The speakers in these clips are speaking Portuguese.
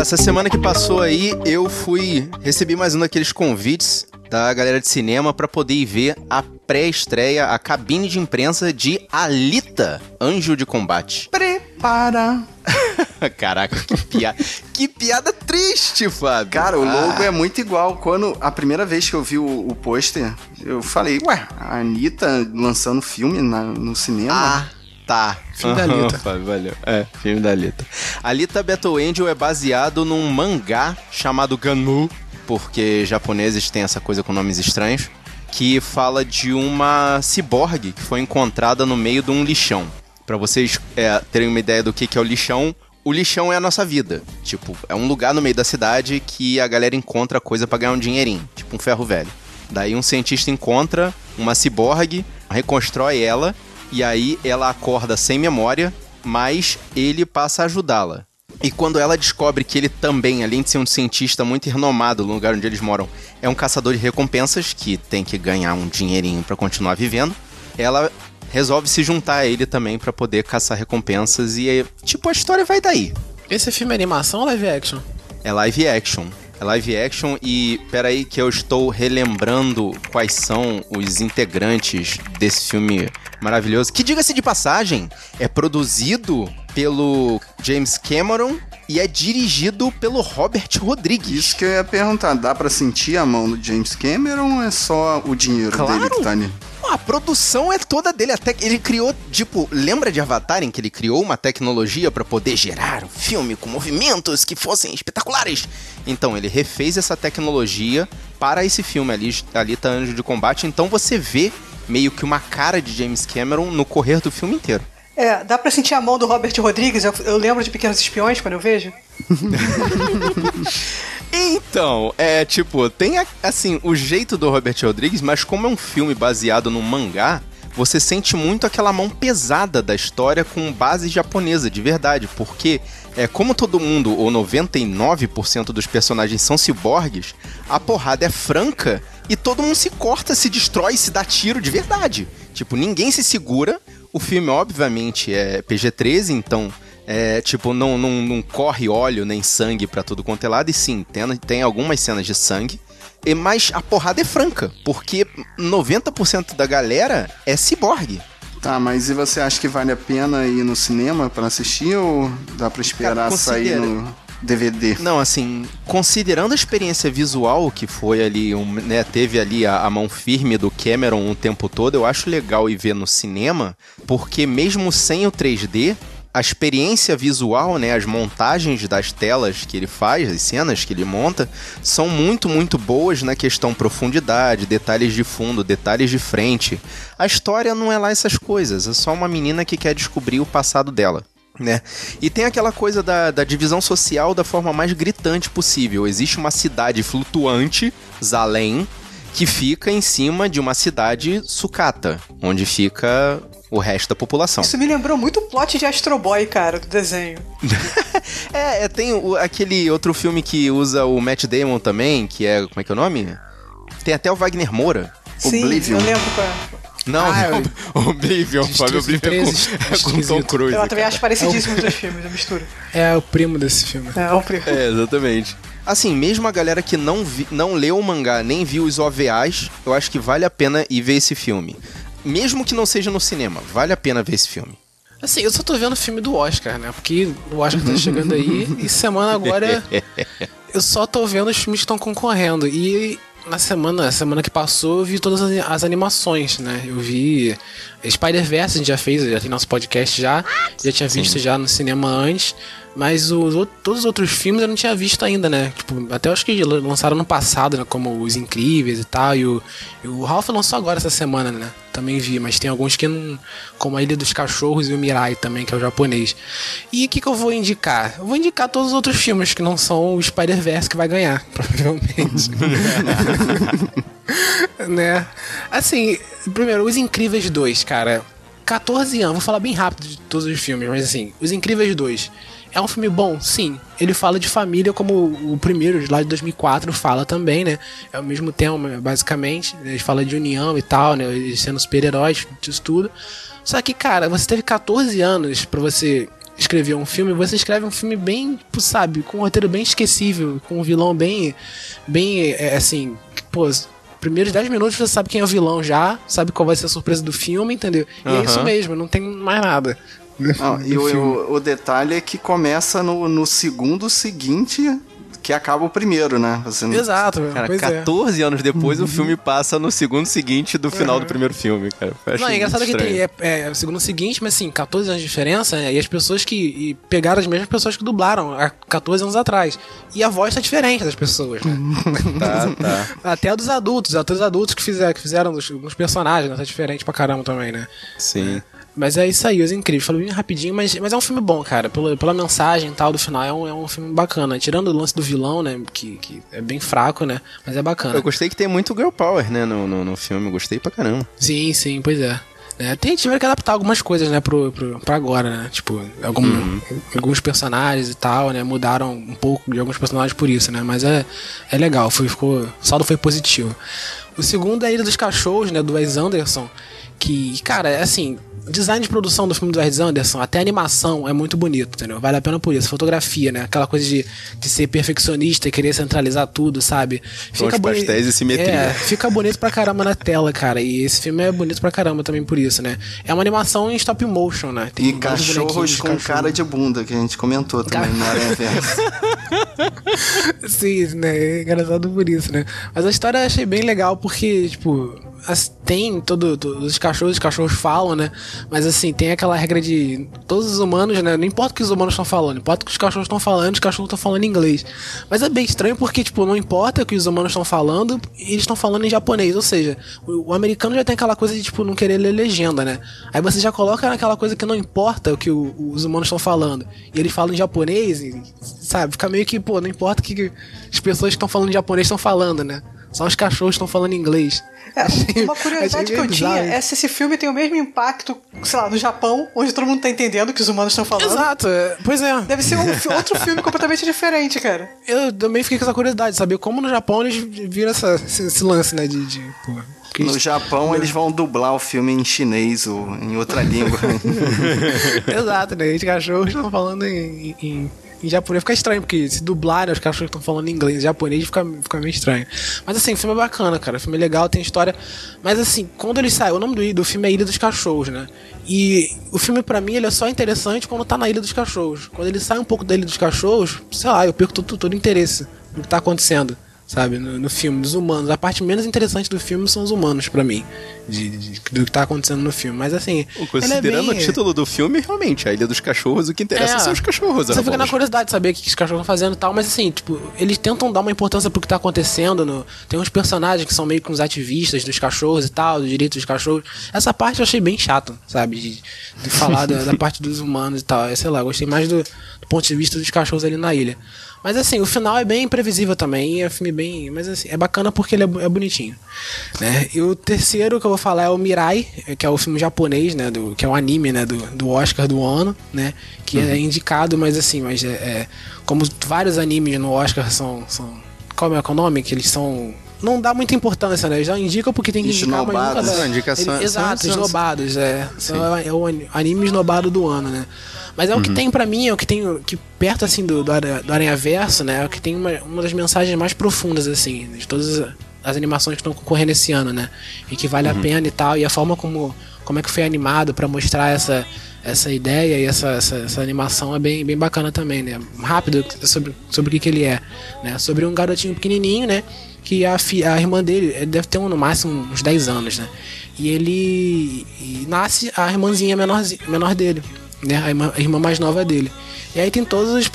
essa semana que passou aí, eu fui. Recebi mais um daqueles convites da galera de cinema para poder ir ver a pré-estreia, a cabine de imprensa de Alita, Anjo de Combate. Prepara! Caraca, que piada, que piada triste, Fábio. Cara, o logo ah. é muito igual. Quando a primeira vez que eu vi o, o pôster, eu falei, ué, a Anitta lançando filme na, no cinema. Ah. Tá. Filme da Alita. Fábio, valeu. É, filme da Alita. Alita Battle Angel é baseado num mangá chamado Ganu, porque japoneses têm essa coisa com nomes estranhos, que fala de uma ciborgue que foi encontrada no meio de um lixão. Para vocês é, terem uma ideia do que, que é o lixão, o lixão é a nossa vida. Tipo, é um lugar no meio da cidade que a galera encontra coisa para ganhar um dinheirinho, tipo um ferro velho. Daí um cientista encontra uma ciborgue, reconstrói ela e aí ela acorda sem memória, mas ele passa a ajudá-la. E quando ela descobre que ele também, além de ser um cientista muito renomado no lugar onde eles moram, é um caçador de recompensas que tem que ganhar um dinheirinho para continuar vivendo, ela resolve se juntar a ele também para poder caçar recompensas e tipo a história vai daí. Esse filme é animação ou live action? É live action. É live action e peraí que eu estou relembrando quais são os integrantes desse filme maravilhoso. Que diga-se de passagem, é produzido pelo James Cameron e é dirigido pelo Robert Rodrigues. Isso que eu ia perguntar, dá para sentir a mão do James Cameron ou é só o dinheiro claro. dele que tá ali? A produção é toda dele, até ele criou, tipo, lembra de Avatar em que ele criou uma tecnologia para poder gerar um filme com movimentos que fossem espetaculares? Então, ele refez essa tecnologia para esse filme ali, ali tá Anjo de Combate, então você vê meio que uma cara de James Cameron no correr do filme inteiro. É, dá pra sentir a mão do Robert Rodrigues, eu, eu lembro de Pequenos Espiões quando eu vejo. então, é tipo, tem assim, o jeito do Robert Rodrigues, mas como é um filme baseado num mangá, você sente muito aquela mão pesada da história com base japonesa, de verdade, porque é como todo mundo, ou 99% dos personagens são ciborgues, a porrada é franca e todo mundo se corta, se destrói, se dá tiro de verdade. Tipo, ninguém se segura. O filme, obviamente, é PG-13, então é, tipo, não, não, não corre óleo nem sangue para tudo quanto é lado. E sim, tem, tem algumas cenas de sangue. E, mas a porrada é franca, porque 90% da galera é ciborgue. Tá, mas e você acha que vale a pena ir no cinema para assistir ou dá para esperar Cara, sair no DVD. Não, assim, considerando a experiência visual que foi ali, um, né, teve ali a, a, mão firme do Cameron o tempo todo, eu acho legal ir ver no cinema, porque mesmo sem o 3D, a experiência visual, né, as montagens das telas que ele faz, as cenas que ele monta, são muito, muito boas na questão profundidade, detalhes de fundo, detalhes de frente. A história não é lá essas coisas, é só uma menina que quer descobrir o passado dela né? E tem aquela coisa da, da divisão social da forma mais gritante possível. Existe uma cidade flutuante, Zalém, que fica em cima de uma cidade sucata, onde fica o resto da população. Isso me lembrou muito o plot de Astro Boy, cara, do desenho. é, é, tem o, aquele outro filme que usa o Matt Damon também, que é. Como é que é o nome? Tem até o Wagner Moura. Sim, Oblivion. eu lembro qual é. Não, ah, não. Oblivion, Fábio Oblivion é com, é com Tom Cruise. Eu também acho parecidíssimo é o... dos filmes, a mistura. É o primo desse filme. É, o primo. É, exatamente. Assim, mesmo a galera que não, vi, não leu o mangá, nem viu os OVAs, eu acho que vale a pena ir ver esse filme. Mesmo que não seja no cinema, vale a pena ver esse filme. Assim, eu só tô vendo o filme do Oscar, né? Porque o Oscar tá chegando aí e semana agora eu só tô vendo os filmes que estão concorrendo. E na semana, semana que passou, eu vi todas as animações, né? Eu vi Spider-Verse, a gente já fez, já tem nosso podcast já, já tinha visto Sim. já no cinema antes. Mas os, todos os outros filmes eu não tinha visto ainda, né? Tipo, até acho que lançaram no passado, né? Como Os Incríveis e tal. E o, e o Ralph lançou agora essa semana, né? Também vi, mas tem alguns que não. Como a Ilha dos Cachorros e o Mirai também, que é o japonês. E o que, que eu vou indicar? Eu vou indicar todos os outros filmes que não são o Spider-Verse que vai ganhar, provavelmente. né? Assim, primeiro, Os Incríveis 2, cara. 14 anos, vou falar bem rápido de todos os filmes, mas assim, Os Incríveis 2 é um filme bom, sim. Ele fala de família como o primeiro, lá de 2004, fala também, né? É o mesmo tema, basicamente. Ele fala de união e tal, né? Eles sendo super-heróis, disso tudo. Só que, cara, você teve 14 anos para você escrever um filme, você escreve um filme bem, sabe, com um roteiro bem esquecível, com um vilão bem, bem, é, assim, pô, primeiros 10 minutos você sabe quem é o vilão já, sabe qual vai ser a surpresa do filme, entendeu? E é isso mesmo, não tem mais nada. Não, e o, o- o detalhe é que começa no, no segundo seguinte que acaba o primeiro, né? Você não- Exato, Cara, pois é. 14 anos depois o filme passa no segundo seguinte do final do primeiro filme, cara. Não, é engraçado que tem, é, é o segundo seguinte, mas assim, 14 anos de diferença, né, e as pessoas que e pegaram as mesmas pessoas que dublaram há 14 anos atrás. E a voz tá diferente das pessoas, né? Tá, tá. Até a dos adultos, atores adultos que fizeram, que fizeram dos, alguns personagens, né? Tá diferente pra caramba também, né? Sim. É isso aí, os incríveis. Falei bem rapidinho, mas, mas é um filme bom, cara. Pela, pela mensagem e tal do final, é um, é um filme bacana. Tirando o lance do vilão, né? Que, que é bem fraco, né? Mas é bacana. Eu gostei que tem muito girl power, né, no, no, no filme. Eu Gostei pra caramba. Sim, sim, pois é. É, tem, tiveram que adaptar algumas coisas, né, pro, pro, pra agora, né? Tipo, algum, alguns personagens e tal, né? Mudaram um pouco de alguns personagens por isso, né? Mas é, é legal, foi, ficou, o saldo foi positivo. O segundo é a Ilha dos Cachorros, né? Do Wes Anderson. Que, cara, é assim, design de produção do filme do Wes Anderson, até a animação é muito bonito, entendeu? Vale a pena por isso. Fotografia, né? Aquela coisa de, de ser perfeccionista e querer centralizar tudo, sabe? Tons boni- pastéis e simetria. É, fica bonito pra caramba na tela, cara. E esse filme é bonito pra caramba também por isso, né? É uma animação em stop motion, né? Tem E cachorros com cachorro. cara de bunda, que a gente comentou também no Aranha Verso. Sim, né? É engraçado por isso, né? Mas a história eu achei bem legal porque, tipo, tem todo, todos os cachorros, os cachorros falam, né? Mas assim, tem aquela regra de todos os humanos, né? Não importa o que os humanos estão falando, importa o que os cachorros estão falando, os cachorros estão falando inglês. Mas é bem estranho porque, tipo, não importa o que os humanos estão falando, eles estão falando em japonês. Ou seja, o, o americano já tem aquela coisa de, tipo, não querer ler legenda, né? Aí você já coloca naquela coisa que não importa o que o- os humanos estão falando. E eles falam em japonês, e, sabe? Fica meio que, pô, não importa o que as pessoas que estão falando japonês estão falando, né? Só os cachorros estão falando inglês. É, uma curiosidade que eu tinha é se esse filme tem o mesmo impacto, sei lá, no Japão, onde todo mundo tá entendendo o que os humanos estão falando. Exato, é, pois é. Deve ser um outro filme completamente diferente, cara. Eu também fiquei com essa curiosidade, saber como no Japão eles viram essa, esse, esse lance, né? De, de porque No eles- Japão, eles vão dublar o filme em chinês ou em outra língua. Exato, né? Os cachorros estão falando em, em, em japonês. Fica estranho, porque se dublarem os cachorros estão falando em inglês japonês, fica, fica meio estranho. Mas assim, o filme é bacana, cara. O filme é legal, tem história. Mas assim, quando ele sai, o nome do, do filme é Ilha dos Cachorros, né? E o filme, pra mim, ele é só interessante quando tá na Ilha dos Cachorros. Quando ele sai um pouco da Ilha dos Cachorros, sei lá, eu perco todo, todo o interesse no que tá acontecendo. Sabe, no, no filme, dos humanos. A parte menos interessante do filme são os humanos, pra mim. De, de- do que tá acontecendo no filme. Mas assim. É Considerando bem- o título do filme, realmente, a Ilha dos Cachorros, o que interessa É. são os cachorros. Você fica na curiosidade de saber o que os cachorros estão fazendo e tal, mas assim, tipo, eles tentam dar uma importância pro que tá acontecendo. No... Tem uns personagens que são meio que uns ativistas dos cachorros e tal, dos direitos dos cachorros. Essa parte eu achei bem chato, sabe? De, de falar da, da parte dos humanos e tal. Eu sei lá, gostei mais do, do ponto de vista dos cachorros ali na ilha. Mas assim, o final é bem imprevisível também, é um filme bem. Mas assim, é bacana porque ele é, é bonitinho. Né? E o terceiro que eu vou falar é o Mirai, que é o filme japonês, né? Do, que é o anime, né? Do, do Oscar do ano, né? Que é indicado, mas assim, mas é, é- Como vários animes no Oscar são. são qual é o nome? Que eles são. Não dá muita importância, né? Eles já indicam porque tem que indicar, mas nunca Esnobados. dá. Não, indicação- Ele- Exato, são- esnobados, é. São- é o ani- anime esnobado do ano, né? Mas é o que tem pra mim, é o que tem que perto assim do, do, do Aranha Verso, né? É o que tem uma, uma das mensagens mais profundas assim, de todas as- animações que estão concorrendo esse ano, né? E que vale a pena e tal, e a forma como como é que foi animado pra mostrar essa essa ideia e essa, essa, essa animação é bem, bem bacana também, né? Rápido sobre, sobre o que, que ele é, né? Sobre um garotinho pequenininho, né? Que a, fi, a irmã dele ele deve ter um, no máximo uns 10 anos, né? E ele e nasce a irmãzinha menor, menor dele, né? A irmã, a irmã mais nova dele. E aí tem todos os,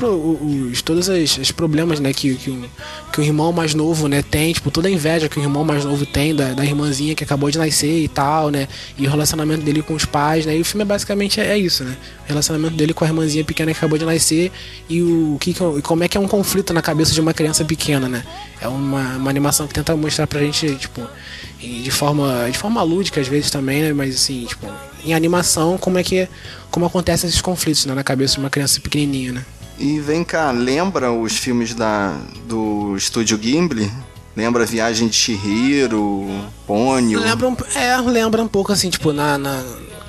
os todos os, problemas, né, que, que, o, que o irmão mais novo, né, tem, tipo, toda a inveja que o irmão mais novo tem da, da irmãzinha que acabou de nascer e tal, né, e o relacionamento dele com os pais, né, e o filme é basicamente é, é isso, né, o relacionamento dele com a irmãzinha pequena que acabou de nascer e o que, é- como é que é um conflito na cabeça de uma criança pequena, né, é uma, uma animação que tenta mostrar pra gente, tipo, de forma, de forma lúdica às vezes também, né, mas assim, tipo, em animação, como é que, como acontecem esses conflitos, né, na cabeça de uma criança pequenininha, né. E vem cá, lembra os filmes da, do estúdio Gimli? Lembra Viagem de Chihiro, Ponyo? Lembra um, é, lembra um pouco assim, tipo, na, na-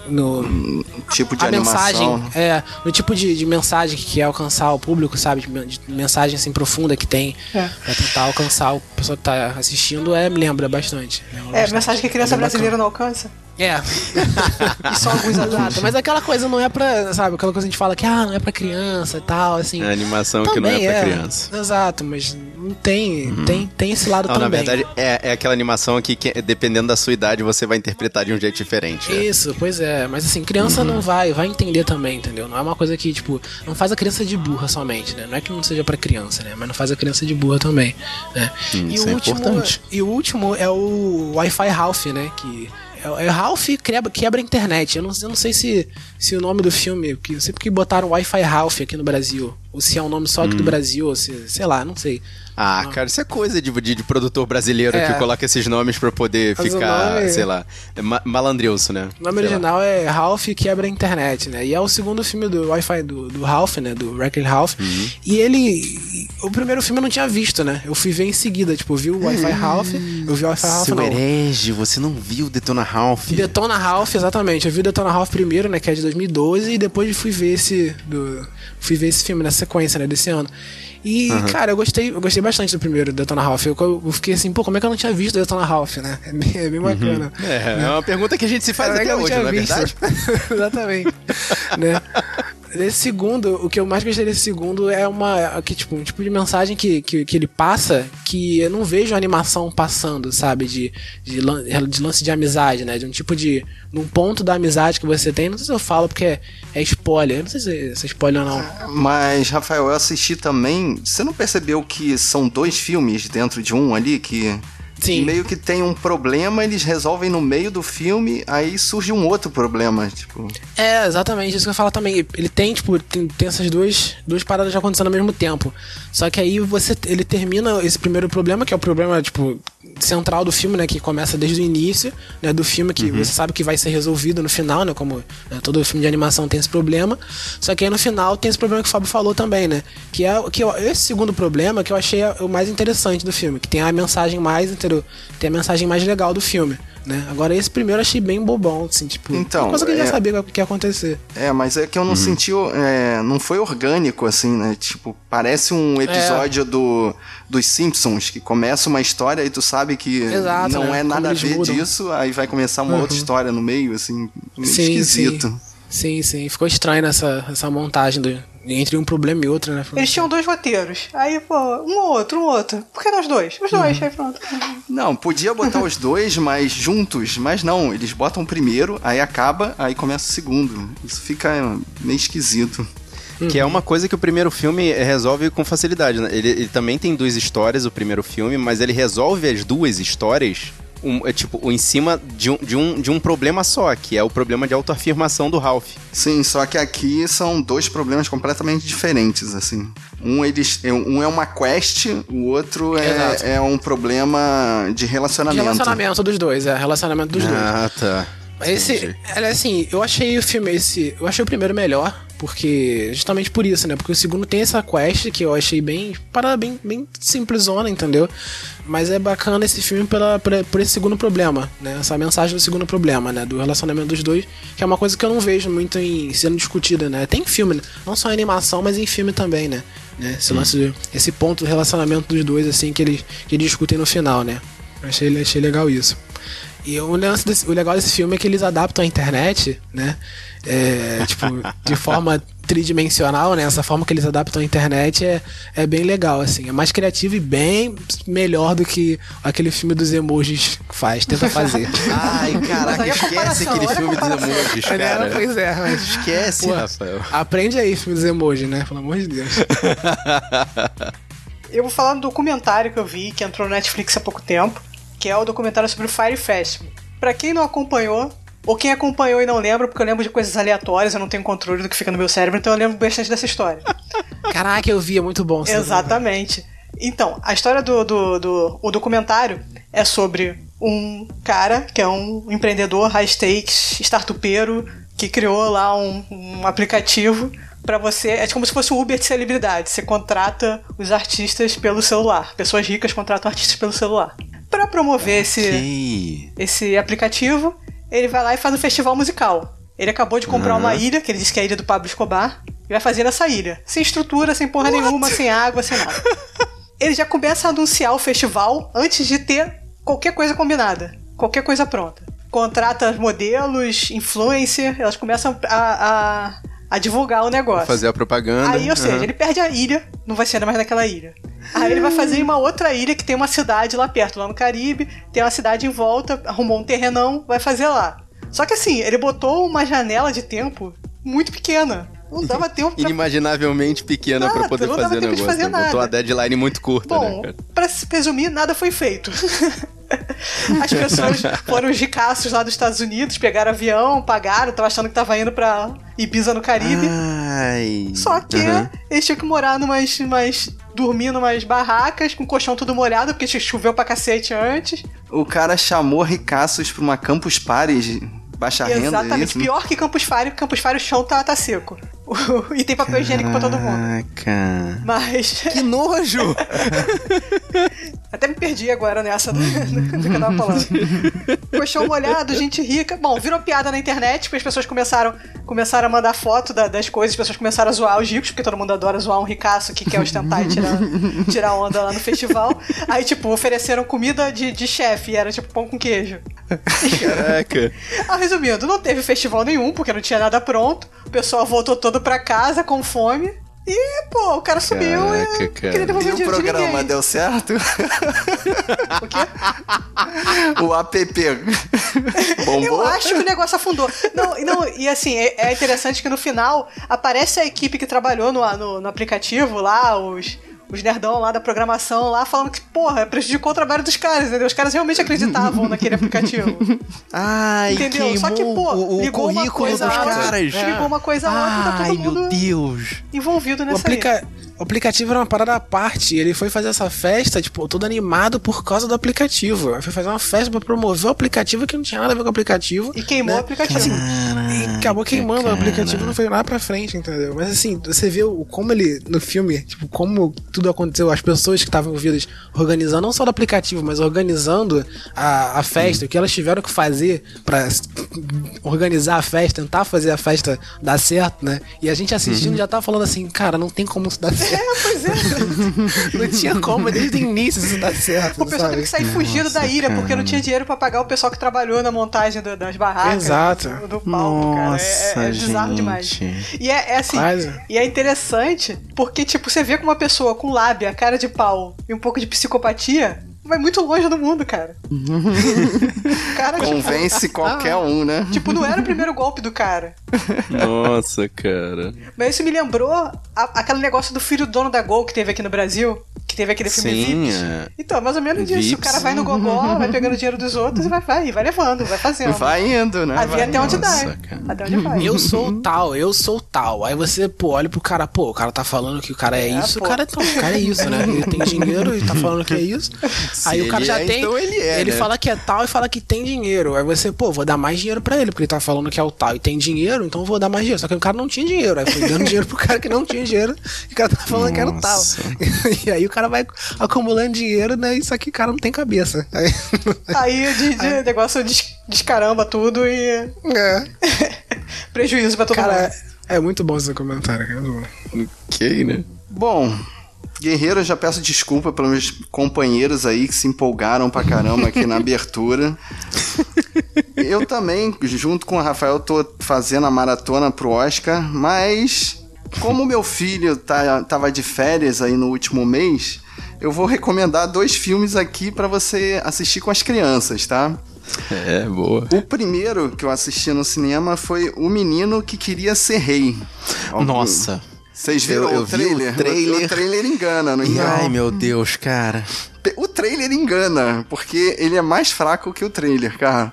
no Tipo de a animação. mensagem, é, no tipo de, de mensagem que quer alcançar o público, sabe? De, de mensagem assim profunda que tem É. pra tentar alcançar o pessoa que tá assistindo, é, me lembra bastante. Lembra É, bastante. mensagem que a criança É brasileira não alcança. É. E só alguns adultos. Exato, mas aquela coisa não é pra, sabe, aquela coisa que a gente fala que ah, não é pra criança e tal, assim. É animação que não é Também pra criança. Exato, mas não tem, tem, tem esse lado Não, na também. verdade, é, é aquela animação que, que, dependendo da sua idade, você vai interpretar de um jeito diferente. né? Isso, pois é. Mas assim, criança Uhum. não vai, vai entender também, entendeu? Não é uma coisa que, tipo, não faz a criança de burra somente, né? Não é que não seja pra criança, né? Mas não faz a criança de burra também, né? Hum, e, isso o é último, importante. e o último é o Wi-Fi Ralph, né? Que é, é Ralph quebra, quebra a internet. Eu não, eu não sei se, se o nome do filme, eu sei porque botaram Wi-Fi Ralph aqui no Brasil, ou se é um nome só aqui do Hum. Brasil, ou se, sei lá, não sei. Ah, cara, isso é coisa de, de, de produtor brasileiro É. que coloca esses nomes pra poder Mas ficar, nome- sei lá, é ma malandrilso, né? O nome Sei lá. original é Ralph Quebra a Internet, né? E é o segundo filme do Wi-Fi do, do Ralph, né? Do Wreck-It Ralph. Uhum. E ele. O primeiro filme eu não tinha visto, né? Eu fui ver em seguida. Tipo, vi o Wi-Fi Ralph. Eu vi o Wi-Fi Ralph Seu não. herege, você não viu Detona Ralph? Detona Ralph, exatamente. Eu vi o Detona Ralph primeiro, né? Que é de 2012. E depois fui ver esse. Do, fui ver esse filme na sequência, né? Desse ano. E, cara, eu gostei, eu gostei bastante do primeiro Detona Ralph. Eu, eu fiquei assim, pô, como é que eu não tinha visto Detona Ralph, né? É bem, é bem bacana. É, é uma pergunta que a gente se faz até hoje, não é verdade? Exatamente. né? Nesse segundo, o que eu mais gostei desse segundo é uma. Que, tipo, um tipo de mensagem que, que, que ele passa que eu não vejo animação passando, sabe? De, de, de lance de amizade, né? De um tipo de. Num ponto da amizade que você tem. Não sei se eu falo porque é, é spoiler. Não sei se, se é spoiler ou não. Mas, Rafael, eu assisti também. Você não percebeu que são dois filmes dentro de um ali que. Sim. Meio que tem um problema, eles resolvem no meio do filme, aí surge um outro problema. Tipo, É, exatamente, isso que eu ia falar também. Ele tem, tipo, tem, tem essas duas, duas paradas já acontecendo ao mesmo tempo. Só que aí você ele termina esse primeiro problema, que é o problema, tipo, central do filme, né? Que começa desde o início, né? Do filme, que você sabe que vai ser resolvido no final, né? Como né, todo filme de animação tem esse problema. Só que aí no final tem esse problema que o Fábio falou também, né? Que é que eu- esse segundo problema que eu achei o mais interessante do filme, que tem a mensagem mais, entendeu? Tem a mensagem mais legal do filme. Né? Agora esse primeiro eu achei bem bobão, assim, tipo, Então, uma coisa que eu já é- sabia o que ia acontecer. É, mas é que eu não senti. é, não foi orgânico, assim, né? Tipo, parece um episódio do, dos Simpsons, que começa uma história e tu sabe que Exato, não né? é nada a ver mudam. disso, aí vai começar uma outra história no meio, assim, meio Sim, esquisito. sim. Sim, sim. Ficou estranho nessa essa montagem do, entre um problema e outro, né? Eles tinham dois roteiros. Aí, pô, um ou outro, um outro. Por que não os dois? Os dois, aí pronto. Não, podia botar os dois, mas juntos, mas não, eles botam o primeiro, aí acaba, aí começa o segundo. Isso fica meio esquisito. Que é uma coisa que o primeiro filme resolve com facilidade. né? Ele, ele também tem duas histórias, o primeiro filme, mas ele resolve as duas histórias um, é, tipo, em cima de um, de, um, de um problema só, que é o problema de autoafirmação do Ralph. Sim, só que aqui são dois problemas completamente diferentes, assim. Um, eles, é- um é uma quest, o outro Exato. é, é um problema de De relacionamento. relacionamento dos dois, é, relacionamento dos dois. Ah, tá. Esse, ela, assim, eu achei o filme esse, eu achei o primeiro melhor, porque justamente por isso, né? Porque o segundo tem essa quest que eu achei bem, parada bem, bem simplesona, entendeu? Mas é bacana esse filme pela, pela- por esse segundo problema, né? Essa mensagem do segundo problema, né? Do relacionamento dos dois, que é uma coisa que eu não vejo muito em sendo discutida, né? Tem em filme, né? não só em animação, mas em filme também, né? né? Esse, lance esse ponto do relacionamento dos dois, assim, que eles, que eles discutem no final, né? Eu achei, achei legal isso. E o, lance desse- o legal desse filme é que eles adaptam a internet, né? É, tipo, de forma tridimensional, né? Essa forma que eles adaptam a internet é, é bem legal, assim. É mais criativo e bem melhor do que aquele filme dos emojis faz, tenta fazer. Ai, caraca, é esquece aquele filme dos emojis, cara. pois é, mas... Esquece, Pô, Rafael. Aprende aí, filme dos emojis, né? Pelo amor de Deus. Eu vou falar do documentário que eu vi, que entrou no Netflix há pouco tempo, que é o documentário sobre o Fire Festival. Pra quem não acompanhou, ou quem acompanhou e não lembra, porque eu lembro de coisas aleatórias, eu não tenho controle do que fica no meu cérebro, então eu lembro bastante dessa história. Caraca, eu vi, é muito bom. esse Exatamente. Então, a história do, do, do o documentário é sobre um cara que é um empreendedor high stakes, startupeiro, que criou lá um, um aplicativo pra você. É como se fosse o Uber de celebridade. Você contrata os artistas pelo celular. Pessoas ricas contratam artistas pelo celular. Pra promover esse, Ok. esse aplicativo, ele vai lá e faz um festival musical. Ele acabou de comprar Uhum. uma ilha, que ele disse que é a ilha do Pablo Escobar, e vai fazer nessa ilha. Sem estrutura, sem porra nenhuma, sem água, sem nada. Ele já começa a anunciar o festival antes de ter qualquer coisa combinada, qualquer coisa pronta. Contrata modelos, influencer, elas começam a, a, a divulgar o negócio. Fazer a propaganda. Aí, ou seja, Aham. ele perde a ilha, não vai ser mais naquela ilha. Aí ele vai fazer em uma outra ilha que tem uma cidade lá perto, lá no Caribe, tem uma cidade em volta, arrumou um terrenão, vai fazer lá. Só que assim, ele botou uma janela de tempo muito pequena. Não dava tempo pra Inimaginavelmente pequena pra Nada, poder fazer o tempo de negócio. fazer né? Botou a deadline muito curta, né, Bom, cara? pra se presumir, nada foi feito. As pessoas foram os ricaços lá dos Estados Unidos, pegaram avião, pagaram, estavam achando que tava indo pra Ibiza no Caribe. Ai. Só que Aham. eles tinham que morar numas, numas. dormir numas barracas, com o colchão tudo molhado, porque choveu pra cacete antes. O cara chamou ricaços pra uma campus party, baixa renda, é Exatamente. isso? Pior que Campus Fire, Campus Fire o chão tá, tá seco. e tem papel higiênico pra todo mundo. Mas. Que nojo! Até me perdi agora nessa do, do que eu tava falando. Colchão molhado, gente rica. Bom, virou piada na internet, porque as pessoas começaram, começaram a mandar foto da- das coisas, as pessoas começaram a zoar os ricos, porque todo mundo adora zoar um ricaço que quer ostentar e tirar, tirar onda lá no festival. Aí, tipo, ofereceram comida de, de chefe, e era tipo pão com queijo. Caraca. Ah, resumindo, não teve festival nenhum, porque não tinha nada pronto. O pessoal voltou todo pra casa com fome. E, pô, o cara sumiu Caraca, e cara. queria devolver E o o dinheiro de programa ninguém. deu certo? O quê? o app bombou? Eu acho que o negócio afundou. Não, não e assim, é, é interessante que no final aparece a equipe que trabalhou no, no, no aplicativo lá, os, os nerdão lá da programação lá, falando que, porra, prejudicou o trabalho dos caras, entendeu? Os caras realmente acreditavam naquele aplicativo. Ai, Entendeu? Só que, pô, o, o ligou uma currículo coisa dos outra, caras. ligou uma coisa a outra, tá Ai, todo mundo meu Deus. envolvido O, nessa aí. O aplicativo era uma parada à parte. Ele foi fazer essa festa, tipo, todo animado por causa do aplicativo. Ele foi fazer uma festa pra promover o aplicativo que não tinha nada a ver com o aplicativo. E queimou né? o aplicativo. Assim, e acabou queimando o aplicativo, não foi nada pra frente, entendeu? Mas assim, você vê o, como ele, no filme, tipo, como tudo aconteceu, as pessoas que estavam envolvidas organizando, não só do aplicativo, mas organizando a, a festa, o que elas tiveram que fazer pra s- organizar a festa, tentar fazer a festa dar certo, né? E a gente assistindo já tava falando assim, cara, não tem como isso dar certo. É, pois é. não tinha como desde o início isso dar certo. O pessoal sabe? teve que sair fugindo da ilha porque não tinha dinheiro pra pagar o pessoal que trabalhou na montagem do- das barracas. Exato. Do, do palco, cara. É, é- é Nossa, bizarro gente. demais. E é, é assim. Quase. E é interessante porque, tipo, você vê com uma pessoa com lábia, cara de pau e um pouco de psicopatia. Vai muito longe do mundo, cara. cara, tipo, Convence qualquer um, né? tipo, não era o primeiro golpe do cara. Nossa, cara. Mas isso me lembrou a- aquele negócio do filho do dono da Gol que teve aqui no Brasil. Que teve aquele filme Sim, Vips. é. Então, mais ou menos disso. O Vips. cara vai no gogó, vai pegando dinheiro dos outros e vai, vai, vai levando, vai fazendo. Vai indo, né? Vai até onde Nossa, dá. cara. Até onde vai. Eu sou o tal, eu sou o tal. Aí você, pô, olha pro cara, pô, o cara tá falando que o cara é, É, isso, pô. o cara, então, o cara é isso, né? Ele tem dinheiro e tá falando que é isso. Aí o cara ele já é, tem. então ele é, né? fala que é tal e fala que tem dinheiro. Aí você, pô, vou dar mais dinheiro pra ele, porque ele tá falando que é o tal e tem dinheiro, então eu vou dar mais dinheiro. Só que o cara não tinha dinheiro. Aí foi dando dinheiro pro cara que não tinha dinheiro e o cara tá falando que era o tal. Nossa. E aí o cara vai acumulando dinheiro, né? Isso aqui o cara não tem cabeça. Aí, Aí de, de negócio des, descaramba tudo e é. prejuízo pra todo Cara, mundo. é muito bom esse comentário, cara. é. Ok, né? Bom, Guerreiro, eu já peço desculpa pelos meus companheiros aí que se empolgaram pra caramba aqui na abertura. Eu também, junto com o Rafael, tô fazendo a maratona pro Oscar, mas como meu filho tá, tava de férias aí no último mês, eu vou recomendar dois filmes aqui pra você assistir com as crianças, tá? É, boa. O primeiro que eu assisti no cinema foi O Menino que Queria Ser Rei. Nossa. Vocês viram Eu- eu o vi trailer? o trailer. O, trailer engana, não engana? Ai, meu Deus, cara. O trailer engana, porque ele é mais fraco que o trailer, cara.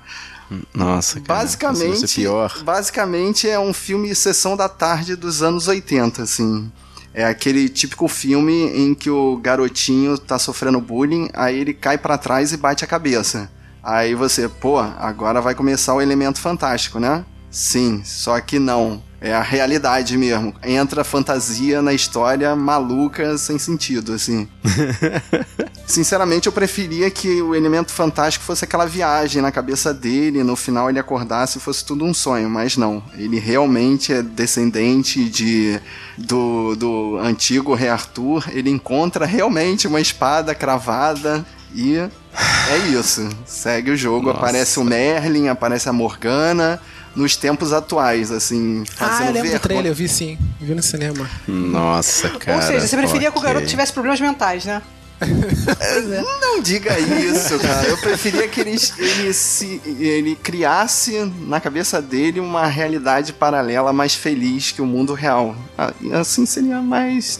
Nossa, cara. Basicamente, pior. basicamente é um filme sessão da tarde dos anos 80, assim. É aquele típico filme em que o garotinho tá sofrendo bullying, aí ele cai pra trás e bate a cabeça. Aí você, pô, agora vai começar o elemento fantástico, né? Sim, só que não. É a realidade mesmo. Entra fantasia na história maluca, sem sentido, assim. Sinceramente, eu preferia que o elemento fantástico fosse aquela viagem na cabeça dele, no final ele acordasse e fosse tudo um sonho, mas não. Ele realmente é descendente de do, do antigo rei Arthur. Ele encontra realmente uma espada cravada e é isso. Segue o jogo. Nossa. Aparece o Merlin, aparece a Morgana nos tempos atuais, assim, Ah, fazendo eu lembro do vergonha. trailer, eu vi sim. Vi no cinema. Nossa, cara. Ou seja, você preferia que o garoto tivesse problemas mentais, né? Não diga isso, cara. Eu preferia que ele, ele, se, ele criasse na cabeça dele uma realidade paralela mais feliz que o mundo real. Ah, Assim seria mais,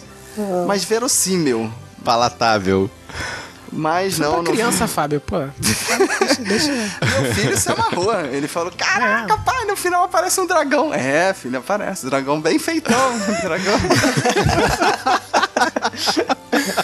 mais verossímil. Palatável. Mas não, Pra no criança, Fábio, pô. deixa, deixa. Meu filho se amarrou. Ele falou: Caraca, pai, no final aparece um dragão. É, filho, aparece. Dragão bem feitão. Dragão.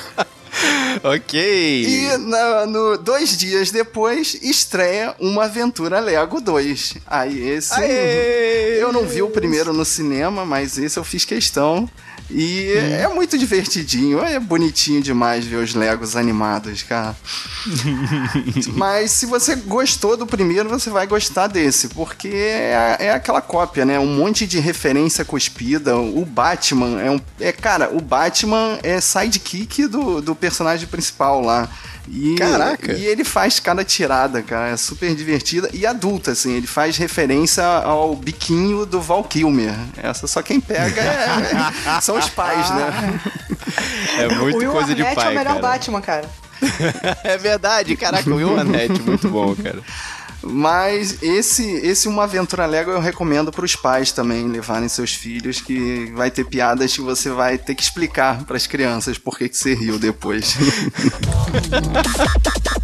Ok. E na- no, dois dias depois estreia uma Aventura Lego 2. Aí esse. Aê! Eu não vi o primeiro no cinema, mas esse eu fiz questão. E é muito divertidinho, é bonitinho demais ver os Legos animados, cara. Mas se você gostou do primeiro, você vai gostar desse, porque é, é aquela cópia, né? Um monte de referência cuspida. O Batman é um. É, cara, o Batman é sidekick do, do personagem principal lá. E, Caraca. E ele faz cada tirada, cara. É super divertida. E adulta, assim. Ele faz referência ao biquinho do Val Kilmer. Essa só quem pega é- são os pais, né? É muito o Will coisa de Arnett pai, é o melhor cara. Batman, cara. É verdade, caraca, o Will Arnett, muito bom, cara. Mas esse, esse Uma Aventura Lego eu recomendo pros pais também levarem seus filhos, que vai ter piadas que você vai ter que explicar pras crianças por que, que você riu depois.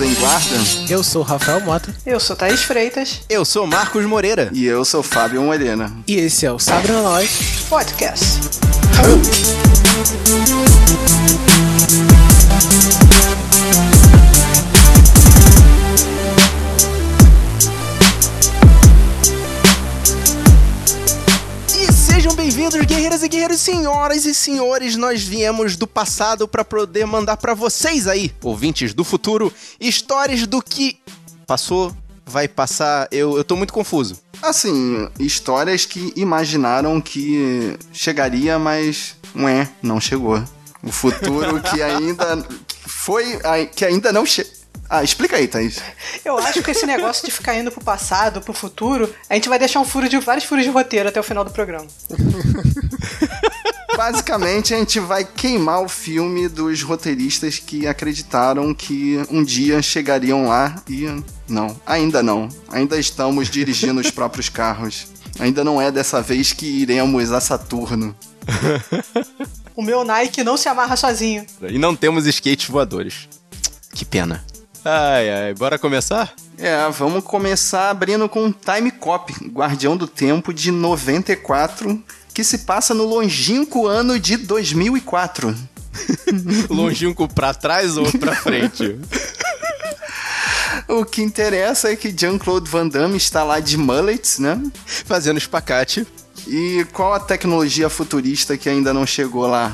Em Guarda, Eu sou Rafael Mota Eu sou Thaís Freitas, Eu sou Marcos Moreira. e eu sou Fábio Morena. e esse é o Sabre na Nós. podcast. Guerreiras e guerreiros, senhoras e senhores. Nós viemos do passado para poder mandar para vocês aí, ouvintes do futuro, histórias do que passou, vai passar. Eu, eu tô muito confuso. Assim, histórias que imaginaram que chegaria, mas não é, não chegou. O futuro que ainda foi, que ainda não chegou. Ah, explica aí, Thaís. Eu acho que esse negócio de ficar indo pro passado, pro futuro, a gente vai deixar um furo de vários furos de roteiro até o final do programa. Basicamente, a gente vai queimar o filme dos roteiristas que acreditaram que um dia chegariam lá e não, ainda não. Ainda estamos dirigindo os próprios carros. Ainda não é dessa vez que iremos a Saturno. O meu Nike não se amarra sozinho. E não temos skates voadores. Que pena. Ai, ai, bora começar? É, vamos começar abrindo com Time Cop, Guardião do Tempo de 94, que se passa no longínquo ano de 2004. Longínquo pra trás ou pra frente? O que interessa é que Jean-Claude Van Damme está lá de mullets, né? Fazendo espacate. E qual a tecnologia futurista que ainda não chegou lá?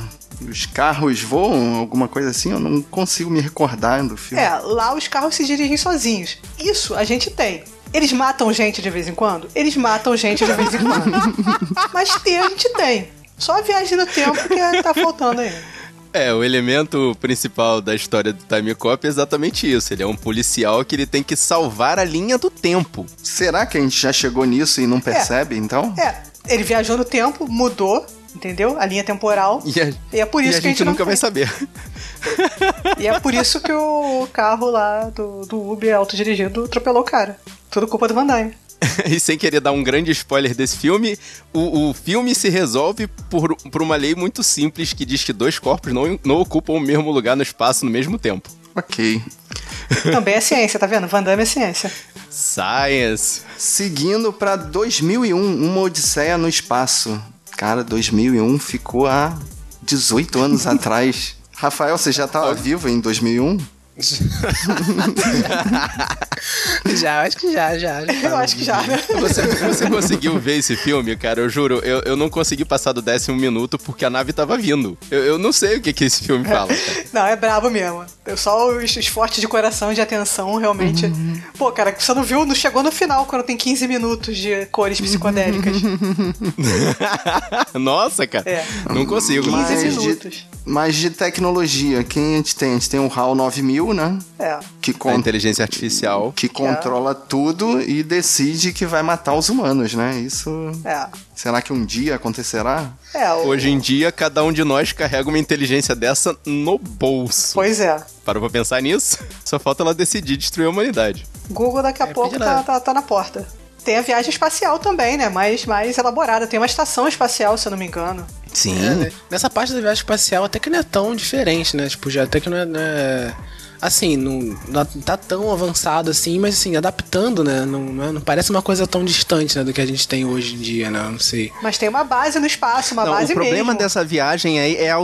Os carros voam, alguma coisa assim? Eu não consigo me recordar do filme. É, lá os carros se dirigem sozinhos. Isso a gente tem. Eles matam gente de vez em quando? Eles matam gente de vez em quando. Mas ter a gente tem. Só a viagem no tempo que tá faltando aí. É, o elemento principal da história do Time Cop é exatamente isso. Ele é um policial que ele tem que salvar a linha do tempo. Será que a gente já chegou nisso e não percebe, então? É, ele viajou no tempo, mudou, entendeu? A linha temporal. E, a, E é por isso e a que a gente, nunca vai saber. E é por isso que o carro lá do, do Uber autodirigido atropelou o cara. Tudo culpa do Van Damme. e sem querer dar um grande spoiler desse filme, o, o filme se resolve por, por uma lei muito simples que diz que dois corpos não, não ocupam o mesmo lugar no espaço no mesmo tempo. Ok. Também é ciência, tá vendo? Van Damme é ciência. Science. Seguindo pra 2001, Uma Odisseia no Espaço. Cara, 2001 ficou há 18 anos atrás. Rafael, você já estava vivo em 2001? Já, acho que já, já. já eu acho que já, né? Você, você conseguiu ver esse filme, cara? Eu juro, eu, eu não consegui passar do décimo minuto porque a nave tava vindo. Eu, eu não sei o que, que esse filme fala. Cara. Não, é brabo mesmo. Eu só os, os fortes de coração e de atenção, realmente. Uhum. Pô, cara, você não viu, não chegou no final quando tem 15 minutos de cores psicodélicas. Nossa, cara. É. Não consigo. 15 mas minutos. De, mas de tecnologia, quem a gente tem? A gente tem o HAL 9000, né? É. Que con... A inteligência artificial. Que controla é. tudo e decide que vai matar os humanos, né? Isso. É. Será que um dia acontecerá? É, o... Hoje em dia, cada um de nós carrega uma inteligência dessa no bolso. Pois é. Parou pra pensar nisso? Só falta ela decidir destruir a humanidade. Google daqui a é, pouco tá, tá, tá na porta. Tem a viagem espacial também, né? Mais, mais elaborada. Tem uma estação espacial, se eu não me engano. Sim. É, né? Nessa parte da viagem espacial até que não é tão diferente, né? Tipo, já até que não é, não é assim, não, não tá tão avançado assim, mas assim, adaptando, né? Não, não, parece uma coisa tão distante, né, do que a gente tem hoje em dia, né? Não sei. Mas tem uma base no espaço, uma não, base O problema mesmo. dessa viagem aí é a,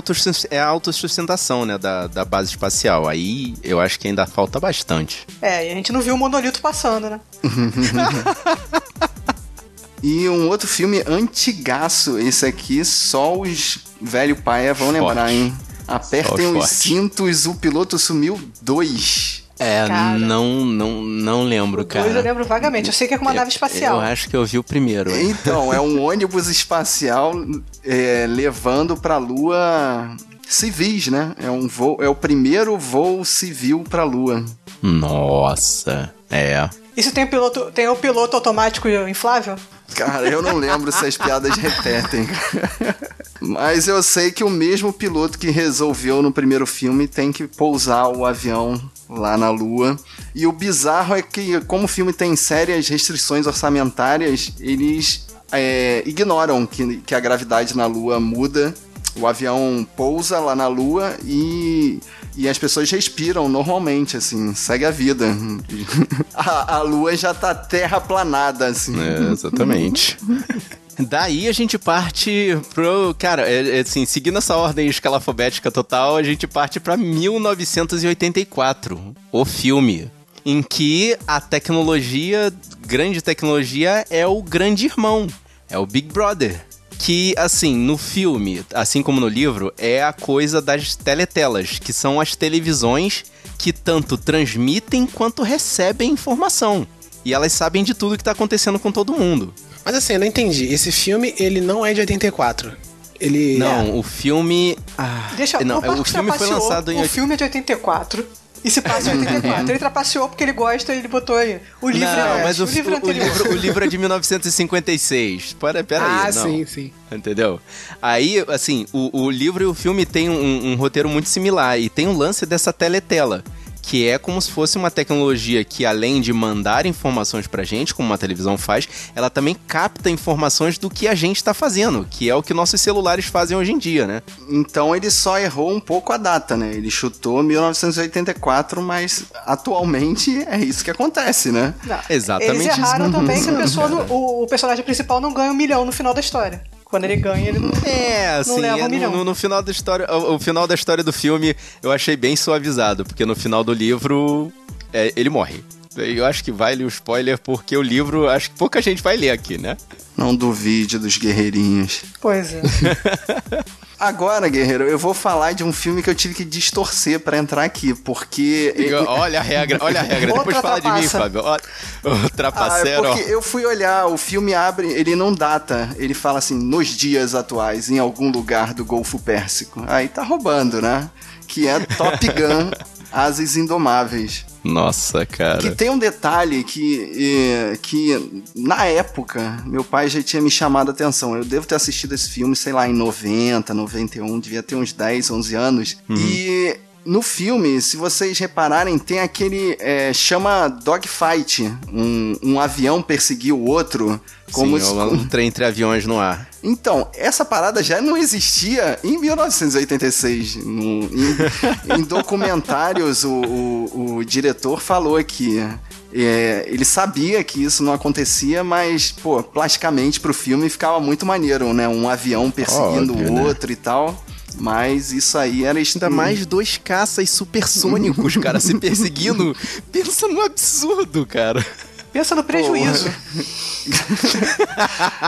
é a autossustentação, né, da, da base espacial. Aí eu acho que ainda falta bastante. É, e a gente não viu o monolito passando, né? E um outro filme antigaço, esse aqui só os velho paia vão Forte. lembrar, hein? Apertem os forte. cintos, o piloto sumiu dois. É, cara, não, não, não lembro, cara. Dois eu lembro vagamente. Eu sei que é com uma eu, nave espacial. Eu acho que eu vi o primeiro. Então, é um ônibus espacial é, levando pra Lua civis, né? É um voo, é o primeiro voo civil pra Lua. Nossa, é. Isso tem o piloto, tem o piloto automático inflável? Cara, eu não lembro se as piadas repetem. Mas eu sei que o mesmo piloto que resolveu no primeiro filme tem que pousar o avião lá na Lua. E o bizarro é que, como o filme tem sérias restrições orçamentárias, eles é, ignoram que, que a gravidade na Lua muda. O avião pousa lá na Lua e e as pessoas respiram normalmente, assim, segue a vida. a, a lua já tá terraplanada, assim. É, exatamente. Daí a gente parte pro. Cara, é, é, assim, seguindo essa ordem escalafobética total, a gente parte pra 1984, o filme. Em que a tecnologia, grande tecnologia, é o grande irmão. É o Big Brother que, assim, no filme, assim como no livro, é a coisa das teletelas, que são as televisões que tanto transmitem quanto recebem informação. E elas sabem de tudo que tá acontecendo com todo mundo. Mas assim, eu não entendi. Esse filme, ele não é de 84. Ele. Não, é. o filme. Ah, Deixa não, o filme foi lançado em. O filme é de 84. E se passa em 84. ele trapaceou porque ele gosta e ele botou aí. O livro não, é mas o, o, livro o, livro, o, livro, é de 1956. Pera, pera ah, aí. Ah, sim, sim. Entendeu? Aí, assim, o, o livro e o filme têm um, um roteiro muito similar. E tem um lance dessa teletela que é como se fosse uma tecnologia que, além de mandar informações pra gente, como uma televisão faz, ela também capta informações do que a gente está fazendo, que é o que nossos celulares fazem hoje em dia, né? Então ele só errou um pouco a data, né? Ele chutou 1984, mas atualmente é isso que acontece, né? Não, Exatamente. Eles erraram isso. também que a pessoa, o, o personagem principal não ganha um milhão no final da história. Quando ele ganha, ele não, é, assim, não leva um é, no, no, final da história, o, o, final da história do filme eu achei bem suavizado, porque no final do livro é, ele morre. Eu acho que vale o spoiler porque o livro, acho que pouca gente vai ler aqui, né? Não duvide dos guerreirinhos. Pois é. Agora, guerreiro, eu vou falar de um filme que eu tive que distorcer para entrar aqui, porque. Olha a regra, olha a regra. Depois fala de mim, Fábio. O trapaceiro. Ah, é porque eu fui olhar, o filme abre, ele não data, ele fala assim, nos dias atuais, em algum lugar do Golfo Pérsico. Aí tá roubando, né? Que é Top Gun Ases Indomáveis. Nossa, cara. Que tem um detalhe que, que na época meu pai já tinha me chamado a atenção. Eu devo ter assistido esse filme, sei lá, em 90, 91, devia ter uns 10, 11 anos. Uhum. E no filme, se vocês repararem, tem aquele. É, chama Dogfight. Um, um avião perseguir o outro. Como Sim, se... um trem entre aviões no ar. Então, essa parada já não existia em 1986. No, em, em documentários, o, o, o, diretor falou aqui. É, ele sabia que isso não acontecia, mas, pô, plasticamente pro filme ficava muito maneiro, né? Um avião perseguindo o né? outro né? e tal. Mas isso aí era Ainda mais dois caças supersônicos, cara, se perseguindo. Pensa no absurdo, cara. Pensa no prejuízo.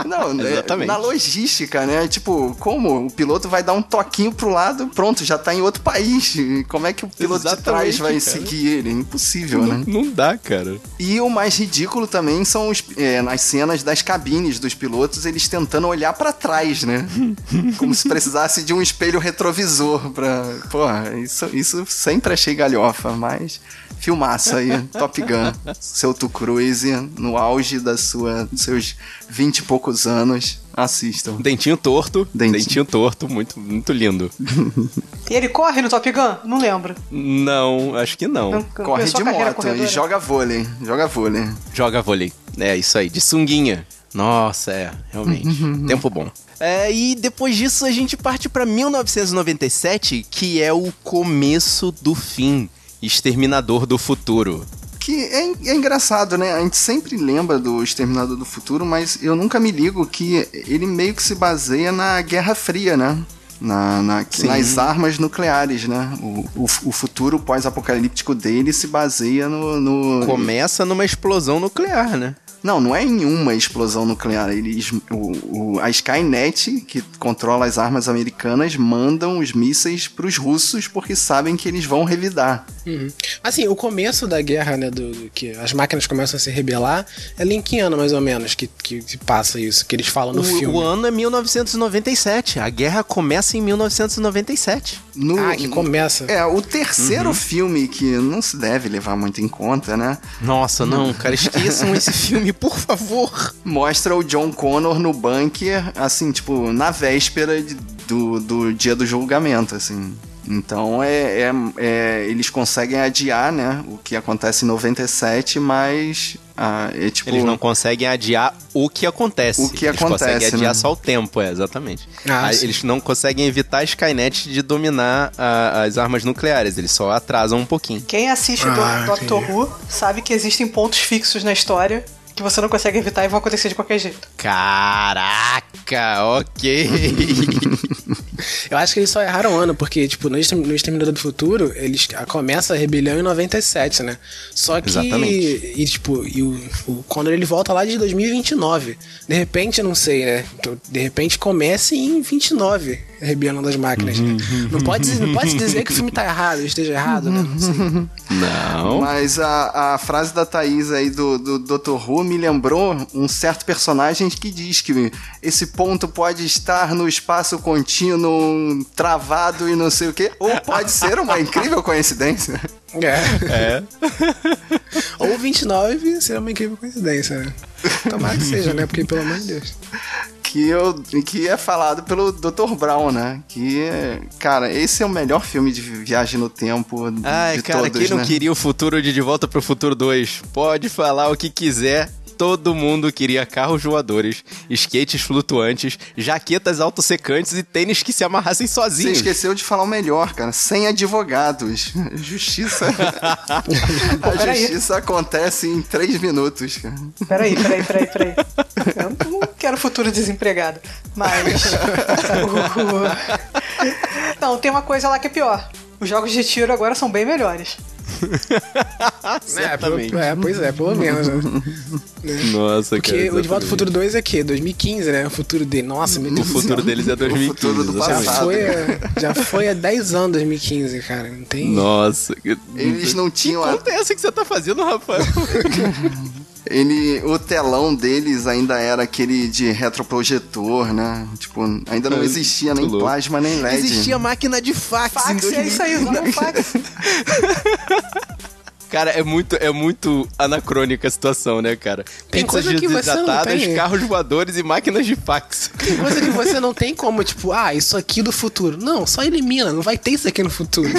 Não, né, Exatamente. na logística, né? Tipo, como o piloto vai dar um toquinho pro lado, pronto, já tá em outro país. Como é que o piloto de trás Exatamente, vai cara. seguir ele? É Impossível, Não, né? não dá, cara. E o mais ridículo também são os, é, nas cenas das cabines dos pilotos, eles tentando olhar pra trás, né? Como se precisasse de um espelho retrovisor pra. Porra, isso, isso sempre achei galhofa, mas. Filmaço aí, Top Gun. Seu Tu Cruise, no auge da sua, dos seus 20 e poucos anos. Assistam. Dentinho torto. Dentinho. Dentinho, torto, muito, muito lindo. E ele corre no Top Gun? Não lembro. Não, acho que não. Não Corre de moto e corredora. joga vôlei. Joga vôlei. Joga vôlei. É, isso aí, de sunguinha. Nossa, é, realmente. Tempo bom. É, e depois disso a gente parte pra 1997, que é o começo do fim. Exterminador do Futuro. Que é, é engraçado, né? A gente sempre lembra do Exterminador do Futuro, mas eu nunca me ligo que ele meio que se baseia na Guerra Fria, né? Na, na- nas armas nucleares, né? O, o, o futuro pós-apocalíptico dele se baseia no. no- Começa numa explosão nuclear, né? Não, não é em uma explosão nuclear. Eles, o, o- a Skynet, que controla as armas americanas, mandam os mísseis pros russos porque sabem que eles vão revidar. Uhum. Assim, o começo da guerra, né, do, do que as máquinas começam a se rebelar, é em que ano, mais ou menos, que, que, que passa isso, que eles falam no o, filme. o ano é 1997. A guerra começa em 1997. No, Ah, que começa. É, o terceiro Uhum. filme que não se deve levar muito em conta, né? Nossa, não, cara, esqueçam esse filme, por favor. Mostra o John Connor no bunker, assim, tipo, na véspera de- do, do dia do julgamento, assim. Então é, é- é- eles conseguem adiar, né? O que acontece em 97, mas ah, é tipo. Eles não conseguem adiar o que acontece. O que Eles acontece, conseguem adiar né? só o tempo, é, exatamente. Ah, sim. eles não conseguem evitar a Skynet de dominar a- as armas nucleares, eles só atrasam um pouquinho. Quem assiste do Ah, Doctor entendi. Who sabe que existem pontos fixos na história que você não consegue evitar e vão acontecer de qualquer jeito. Caraca, ok. Eu acho que eles só erraram o ano, porque, tipo, no Extermin- no Exterminador do Futuro, eles começa a rebelião em 97, né? Só que. Exatamente. E, tipo, e o, o Condor ele volta lá de 2029. De repente, não sei, né? Então, De repente comece em 29 a rebelião das máquinas. né? Não pode, não pode dizer que o filme tá errado, esteja errado, né? Não não. Mas a, a frase da Thaís aí do, do Dr. Who me lembrou um certo personagem que diz que esse ponto pode estar no espaço contínuo, travado e não sei o quê, ou pode ser uma incrível coincidência. É. É. Ou 29 seria uma incrível coincidência, né? Tomara que seja, né? Porque, pelo amor de Deus. Que, eu, que é falado pelo Dr. Brown, né? Que, cara, esse é o melhor filme de viagem no tempo Ai, de cara, todos, quem não né? queria o futuro de De Volta pro Futuro 2? Pode falar o que quiser. Todo mundo queria carros voadores, skates flutuantes, jaquetas autossecantes e tênis que se amarrassem Você sozinhos. esqueceu de falar o melhor, cara. Sem advogados. Justiça. a justiça acontece em três minutos, cara. Peraí, peraí, peraí, peraí. Eu não quero futuro desempregado. Mas. o- Não, tem uma coisa lá que é pior. Os jogos de tiro agora são bem melhores. É, pelo- Certamente. é, pois é, pelo menos. Né? Nossa, Porque cara. o De Volta ao. Futuro 2 é que 2015, né? O futuro dele. Nossa, meu O Deus do futuro deles é 2015. futuro do Já passado. foi, já foi há 10 anos 2015, cara. Não tem. Nossa. Eles não tinham a- Que conta é essa que você tá fazendo, Rafael? Ele, o telão deles ainda era aquele de retroprojetor, né? Tipo, ainda não É, existia nem louco. plasma nem LED. Existia máquina de fax, em Fax, é 2000. isso aí, um fax. Cara, é muito, é muito anacrônica a situação, né, cara? Tem Pizzas coisa que você não tem. carros voadores e máquinas de fax. Tem coisa que você não tem como, tipo, ah, isso aqui do futuro. Não, só elimina, não vai ter isso aqui no futuro.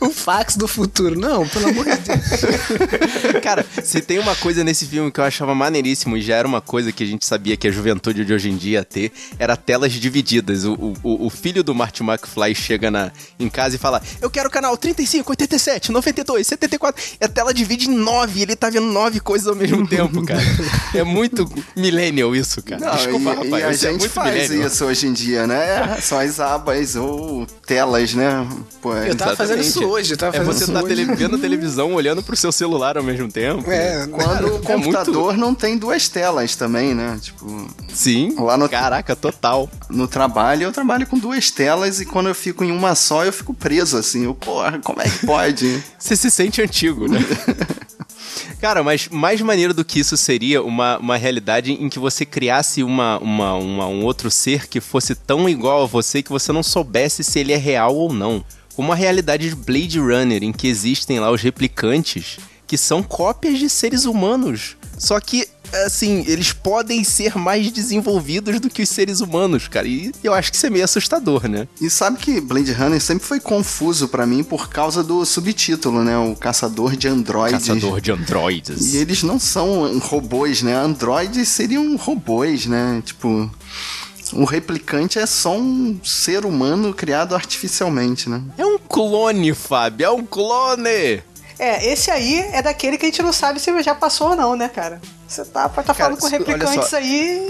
o fax do futuro. Não, pelo amor de Deus. Cara, se tem uma coisa nesse filme que eu achava maneiríssimo e já era uma coisa que a gente sabia que a juventude de hoje em dia ia ter, era telas divididas. O, o, o filho do Marty McFly chega na, em casa e fala: Eu quero o canal 35, 87, 92. 92, 74. E a tela divide em nove, e ele tá vendo nove coisas ao mesmo tempo, cara. É muito millennial isso, cara. Não, Desculpa, e, rapaz. e a é gente muito faz millennial. isso hoje em dia, né? São as abas ou telas, né? Pô, é- Eu tava fazendo isso Exatamente. hoje, eu tava É você isso tá hoje. tele- vendo televisão, olhando pro seu celular ao mesmo tempo. É, Quando o é computador não tem duas telas também, né? Tipo, Sim. Lá no- Caraca, total. no trabalho eu trabalho com duas telas e quando eu fico em uma só eu fico preso, assim. Eu, porra, como é que pode? Você se sente antigo, né? Cara, mas mais maneiro do que isso seria uma, uma realidade em que você criasse uma, uma, uma- um outro ser que fosse tão igual a você que você não soubesse se ele é real ou não. Como a realidade de Blade Runner, em que existem lá os replicantes, que são cópias de seres humanos. Só que, assim, eles podem ser mais desenvolvidos do que os seres humanos, cara. E eu acho que isso é meio assustador, né? E sabe que Blade Runner sempre foi confuso pra mim por causa do subtítulo, né? O caçador de androides. Caçador de androides. E eles não são robôs, né? Androides seriam robôs, né? Tipo, o replicante é só um ser humano criado artificialmente, né? É um clone, Fábio, é um clone! É, esse aí é daquele que a gente não sabe se já passou ou não, né, cara? Você tá, tá falando com replicantes aí.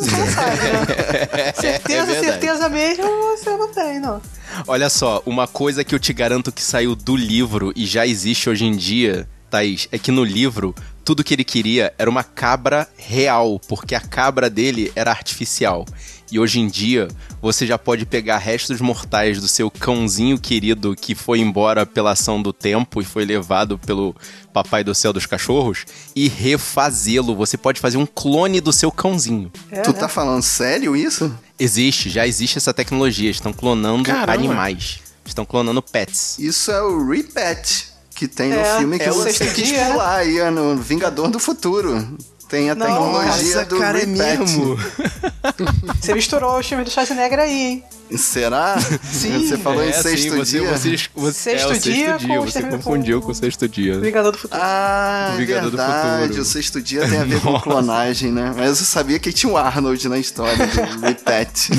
Você não sabe, né? certeza, verdade. certeza mesmo você não tem, não. Olha só, uma coisa que eu te garanto que saiu do livro e já existe hoje em dia, Thaís, é que no livro tudo que ele queria era uma cabra real, porque a cabra dele era artificial. E hoje em dia, você já pode pegar restos mortais do seu cãozinho querido que foi embora pela ação do tempo e foi levado pelo papai do céu dos cachorros e refazê-lo. Você pode fazer um clone do seu cãozinho. É, tu né? tá falando sério isso? Existe, já existe essa tecnologia. Estão clonando Caramba. animais. Estão clonando pets. Isso é o Repet que tem É, no filme que é você dia, né? pular aí, é no Vingador do Futuro. Tem a tecnologia Nossa, do cara, é mesmo. Você misturou o filme do Schwarzenegger aí, hein? Será? Sim. Você falou em É, sexto sim, você, dia? Você, você, Sexto é, o sexto dia dia, você confundiu com- com o sexto dia. Vingador do Futuro. Ah, O é Vingador do verdade. Futuro. O sexto dia tem a ver com clonagem, né? Mas eu sabia que tinha o Arnold na história do Repet.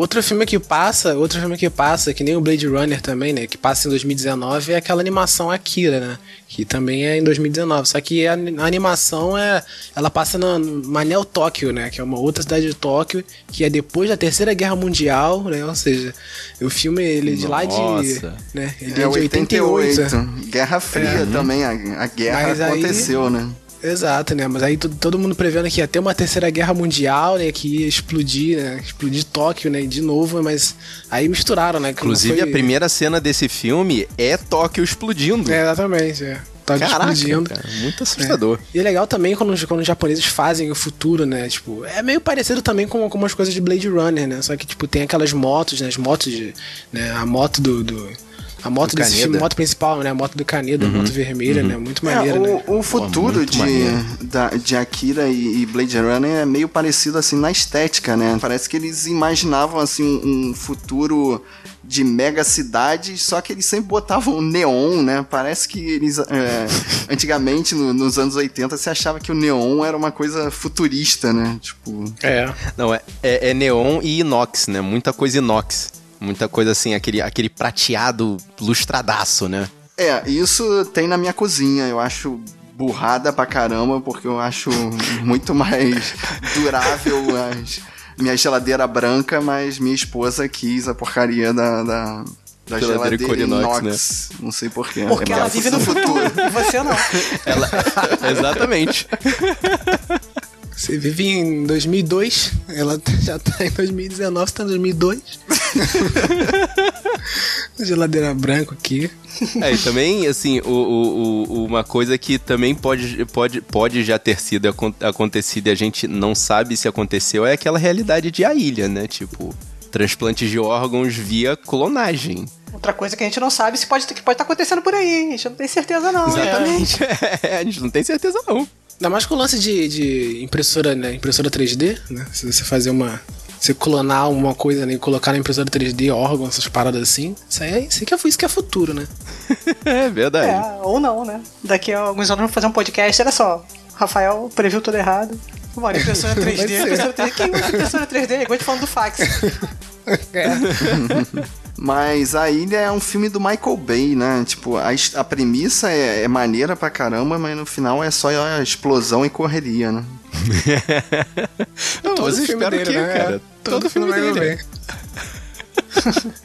Outro filme que passa, outro filme que passa, que nem o Blade Runner também, né? Que passa em 2019, é aquela animação Akira, né? Que também é em 2019. Só que a, a animação é. Ela passa na Manel Tóquio, né? Que é uma outra cidade de Tóquio, que é depois da Terceira Guerra Mundial, né? Ou seja, o filme ele é de lá de. Nossa. Né? Ele É é, de 88. 88. Guerra Fria também. A, a guerra Mas aí- aconteceu, né? Exato, né? Mas aí to- todo mundo prevendo que ia ter uma terceira guerra mundial, né? Que ia explodir, né? Explodir Tóquio, né? De novo, mas aí misturaram, né? que Inclusive, foi- a primeira cena desse filme é Tóquio explodindo. É, exatamente, é. Tóquio Caraca, explodindo. cara, muito assustador. É. E é legal também quando, os- quando os japoneses fazem o futuro, né? Tipo, é meio parecido também com, com umas coisas de Blade Runner, né? Só que, tipo, tem aquelas motos, né? As motos de. Né? A moto do. do- a moto Do desse filme, a moto principal, né? A moto do Kaneda, a moto vermelha, né? Muito É, maneira, o, né? o futuro muito de, da, de Akira e, e Blade Runner é meio parecido assim na estética, né? Parece que eles imaginavam assim um, um futuro de mega cidades, só que eles sempre botavam neon, né? Parece que eles é, antigamente no- nos anos 80 se achava que o neon era uma coisa futurista, né? Tipo, É. Não, é, é, é neon e inox, né? Muita coisa inox. Muita coisa assim, aquele, aquele prateado lustradaço, né? É, isso tem na minha cozinha. Eu acho burrada pra caramba, porque eu acho muito mais durável as, minha geladeira branca, mas minha esposa quis a porcaria da, da, da Geladeira geladeira cor inox, inox. Não sei porquê. Porque É ela vive no futuro. E você não. Exatamente. Você vive em 2002, ela já tá em 2019, você tá em 2002. Geladeira branca aqui. É, e também, assim, o, o- o- uma coisa que também pode, pode, pode já ter sido acon- acontecido e a gente não sabe se aconteceu é aquela realidade de a ilha, né? Tipo, transplantes de órgãos via clonagem. Outra coisa que a gente não sabe se pode que pode estar acontecendo por aí. A gente não tem certeza, não. né? Exatamente. É, a gente não tem certeza, não. Ainda mais com o lance de, de impressora, né? Impressora 3D, né? Se você fazer uma. Você clonar uma coisa né, e colocar na impressora 3D órgãos, essas paradas assim. Isso aí é, isso aí que é, isso que é futuro, né? É verdade. É, ou não, né? Daqui a alguns anos vamos fazer um podcast, olha só. Rafael previu tudo errado. Mano, impressora 3D, ser. impressora 3D. Quem usa impressora 3D? Igual a gente falando do fax. É. Mas a ilha é um filme do Michael Bay, né? Tipo, a, a premissa é, é maneira pra caramba, mas no final é só a explosão e correria, né? Não, Todo mas eu filme espero dele, que, né? cara. Todo Todo, filme filme dele.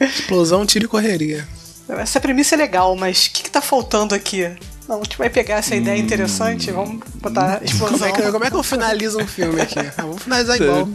Explosão, tiro e correria. Essa premissa é legal, mas o que, que tá faltando aqui? Não, a gente vai pegar essa ideia interessante, vamos botar explosão. Como é, que, como é que eu finalizo um filme aqui? Ah, vamos finalizar igual.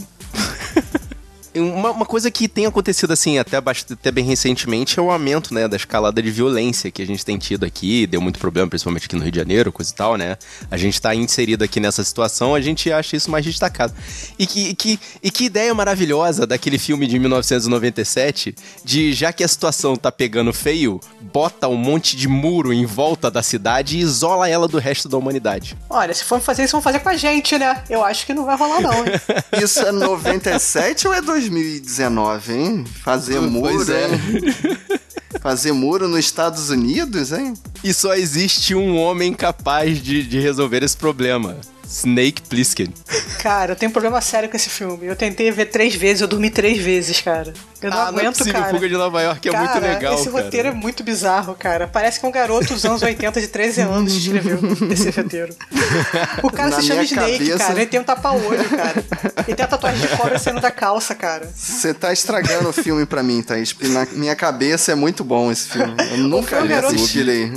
Uma, uma coisa que tem acontecido assim até, até bem recentemente é o aumento né, da escalada de violência que a gente tem tido aqui, deu muito problema, principalmente aqui no Rio de Janeiro, coisa e tal, né? A gente tá inserido aqui nessa situação, a gente acha isso mais destacado. E que, e que, e que ideia maravilhosa daquele filme de 1997, de já que a situação tá pegando feio, bota um monte de muro em volta da cidade e isola ela do resto da humanidade. Olha, se for fazer isso, vão fazer com a gente, né? Eu acho que não vai rolar, não. hein? Isso é 97 ou é 2019, hein? Fazer Pois muro, é. hein? Fazer muro nos Estados Unidos, hein? E só existe um homem capaz de, de resolver esse problema. Snake Plissken. Cara, eu tenho um problema sério com esse filme. Eu tentei ver três vezes, eu dormi três vezes, cara. Eu não ah, não é aguento, possível. cara. Fuga de Nova York é cara, muito legal, esse cara. roteiro é muito bizarro, cara. Parece que um garoto dos anos 80 de 13 anos escreveu esse roteiro. O cara Na se chama Snake, cabeça- cara. Ele tem um tapa-olho, cara. Ele tem a tatuagem de cobra saindo da calça, cara. Você tá estragando o filme pra mim, Thaís. Na minha cabeça é muito bom esse filme. Eu nunca foi um garoto- assistirei.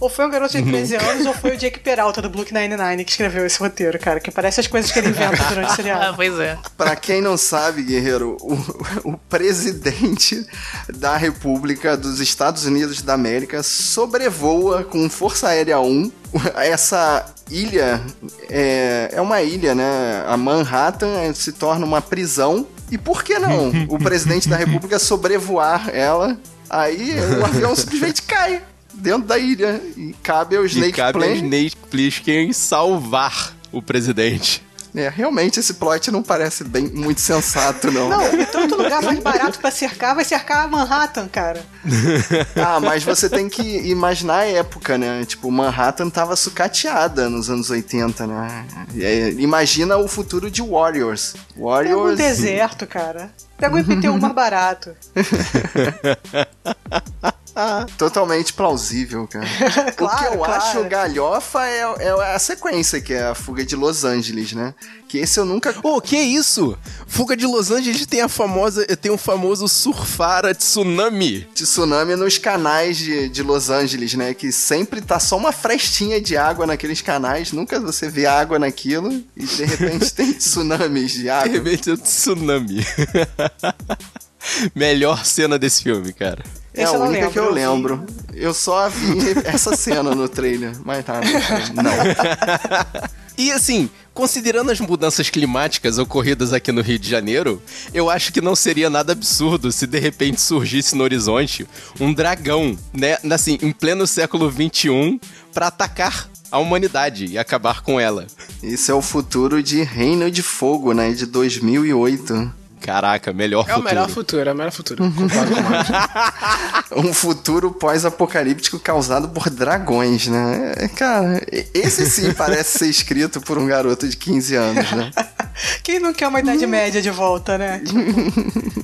Ou foi um garoto de 13 anos, ou foi o Jake Peralta do Blue 99 que escreveu esse roteiro, cara. Que parece as coisas que ele inventa durante o Ah, seriado. pois é. Pra quem não sabe, guerreiro, o, o presidente da República dos Estados Unidos da América sobrevoa com Força Aérea 1 essa ilha. É, é uma ilha, né? A Manhattan eh, se torna uma prisão. E por que não o presidente da República sobrevoar ela? Aí o avião simplesmente cai dentro da ilha e cabe ao E Snake cabe ao Plane Snake Plissken salvar o presidente. É, realmente esse plot não parece bem muito sensato, não. Não, e tanto lugar mais barato pra cercar, vai cercar Manhattan, cara. Ah, mas você tem que imaginar a época, né? Tipo, Manhattan tava sucateada nos anos 80, né? É, imagina o futuro de Warriors. Pega um Warriors. deserto, cara. Pega um IPTU mais barato. Totalmente plausível, cara. o que Claro, eu claro. acho galhofa é, é a sequência, que é a fuga de Los Angeles, né? Que esse eu nunca. Ô, que isso? Fuga de Los Angeles tem a famosa, tem o famoso surfara tsunami. Tsunami nos canais de, de Los Angeles, né? Que sempre tá só uma frestinha de água naqueles canais. Nunca você vê água naquilo e de repente tem tsunamis de De água. repente é um tsunami. Melhor cena desse filme, cara. É Esse a única lembro, que eu lembro. Eu só vi essa cena no trailer, mas nada. Não. E assim, considerando as mudanças climáticas ocorridas aqui no Rio de Janeiro, eu acho que não seria nada absurdo se de repente surgisse no horizonte um dragão, né, assim, em pleno século XXI, pra atacar a humanidade e acabar com ela. Isso é o futuro de Reino de Fogo, né? De 2008. Caraca, melhor É o futuro. melhor futuro, é o melhor futuro. Com o Marcos. Um futuro pós-apocalíptico causado por dragões, né? É, Cara, esse sim parece ser escrito por um garoto de 15 anos, né? Quem não quer uma idade média de volta, né?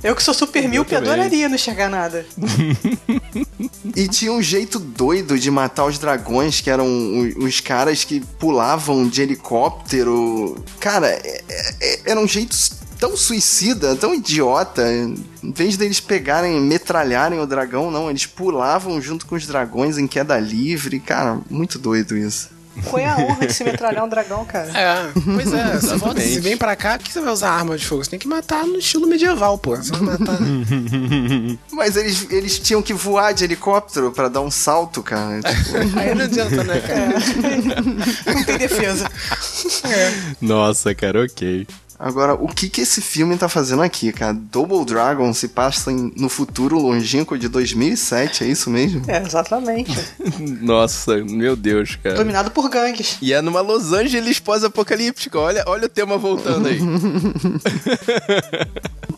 Eu que sou super míope, também. adoraria não enxergar nada. E tinha um jeito doido de matar os dragões, que eram os caras que pulavam de helicóptero. Cara, é- é- era um jeito tão suicida, tão idiota. Em vez deles pegarem e metralharem o dragão, não, eles pulavam junto com os dragões em queda livre. Cara, muito doido isso. Qual é a honra de se metralhar um dragão, cara? É, pois é. Se, volta, Exatamente. se vem pra cá, que você vai usar arma de fogo? Você tem que matar no estilo medieval, pô. Você vai matar. Mas eles, eles tinham que voar de helicóptero pra dar um salto, cara. Tipo, Aí não adianta, né, cara? Não tem defesa. Nossa, cara, ok. Agora, o que que esse filme tá fazendo aqui, cara? Double Dragon se passa em- no futuro longínquo de 2007, é isso mesmo? É, exatamente. Nossa, meu Deus, cara. Dominado por gangues. E é numa Los Angeles pós-apocalíptica. Olha, olha o tema voltando aí.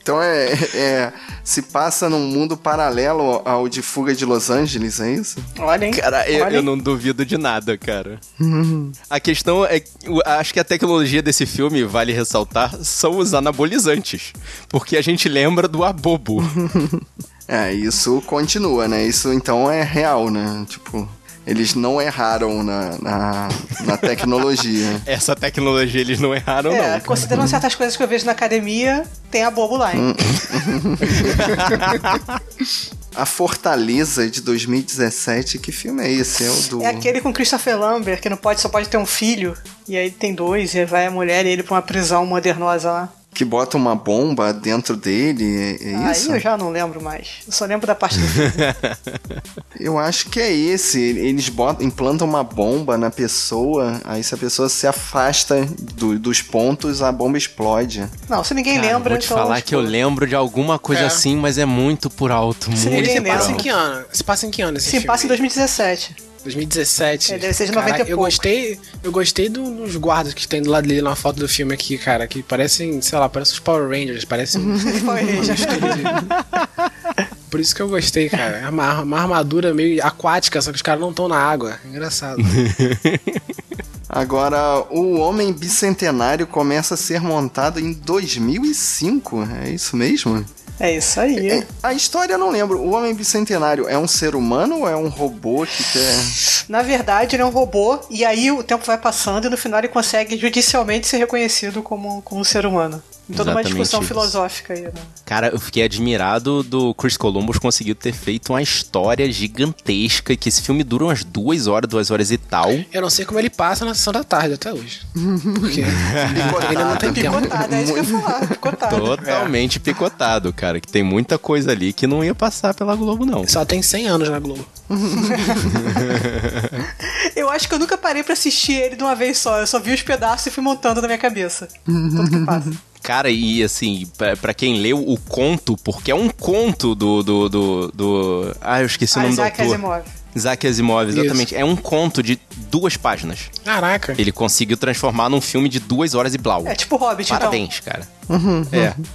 Então é, é- se passa num mundo paralelo ao de Fuga de Los Angeles, é isso? Olha, hein? Cara, eu, Olha, eu não duvido de nada, cara. a questão é. Acho que a tecnologia desse filme, vale ressaltar, são os anabolizantes. Porque a gente lembra do abobo. É, isso continua, né? Isso então é real, né? Tipo, eles não erraram na, na, na tecnologia. Essa tecnologia eles não erraram, É, não. considerando certas coisas que eu vejo na academia, tem a bobo lá, hein? A Fortaleza de 2017, que filme é esse? É o do. É aquele com Christopher Lambert, que não pode, só pode ter um filho, e aí tem dois, e aí vai a mulher e ele pra uma prisão modernosa lá. Que bota uma bomba dentro dele, é, é isso? Aí eu já não lembro mais. Eu só lembro da parte do filme. Eu acho que é esse. Eles botam, implantam uma bomba na pessoa, aí se a pessoa se afasta do- dos pontos, a bomba explode. Não, se ninguém Cara, lembra, vou te então. falar tipo, que eu lembro de alguma coisa É. assim, mas é muito por alto. Se muito se ninguém por passa em que ano? Se passa em que ano esse Sim, filme? passa em 2017. 2017. É, deve ser de Caraca, 90 e eu pouco. gostei, eu gostei do- dos guardas que tem do lado dele na foto do filme aqui, cara, que parecem, sei lá, parecem os Power Rangers, parecem Foi, já. Por isso que eu gostei, cara. É uma, uma armadura meio aquática, só que os caras não estão na água. Engraçado. Agora, o Homem Bicentenário começa a ser montado em 2005, é isso mesmo? É isso aí. É, a história eu não lembro. O Homem Bicentenário é um ser humano ou é um robô que quer. Na verdade, ele é um robô, e aí o tempo vai passando e no final ele consegue judicialmente ser reconhecido como, como um ser humano. Em toda uma Exatamente discussão isso. filosófica aí, né? Cara, eu fiquei admirado do Chris Columbus conseguiu ter feito uma história gigantesca e que esse filme dura umas duas horas, duas horas e tal. Eu não sei como ele passa na sessão da tarde até hoje. Porque ainda não tem tempo. Picotado, é isso que eu ia falar, picotado. Totalmente picotado, cara. Que tem muita coisa ali que não ia passar pela Globo, não. Só tem 100 anos na Globo. Eu acho que eu nunca parei pra assistir ele de uma vez só. Eu só vi os pedaços e fui montando na minha cabeça. Tudo que passa. Cara, e assim, pra, pra quem leu o conto, porque é um conto do. do, do, do- Ah, eu esqueci o Ah, nome Isaac do autor. Asimov. Isaac Asimov, exatamente. É um conto de duas páginas. Caraca. Ele conseguiu transformar num filme de duas horas e blau. É tipo Hobbit, Parabéns, cara.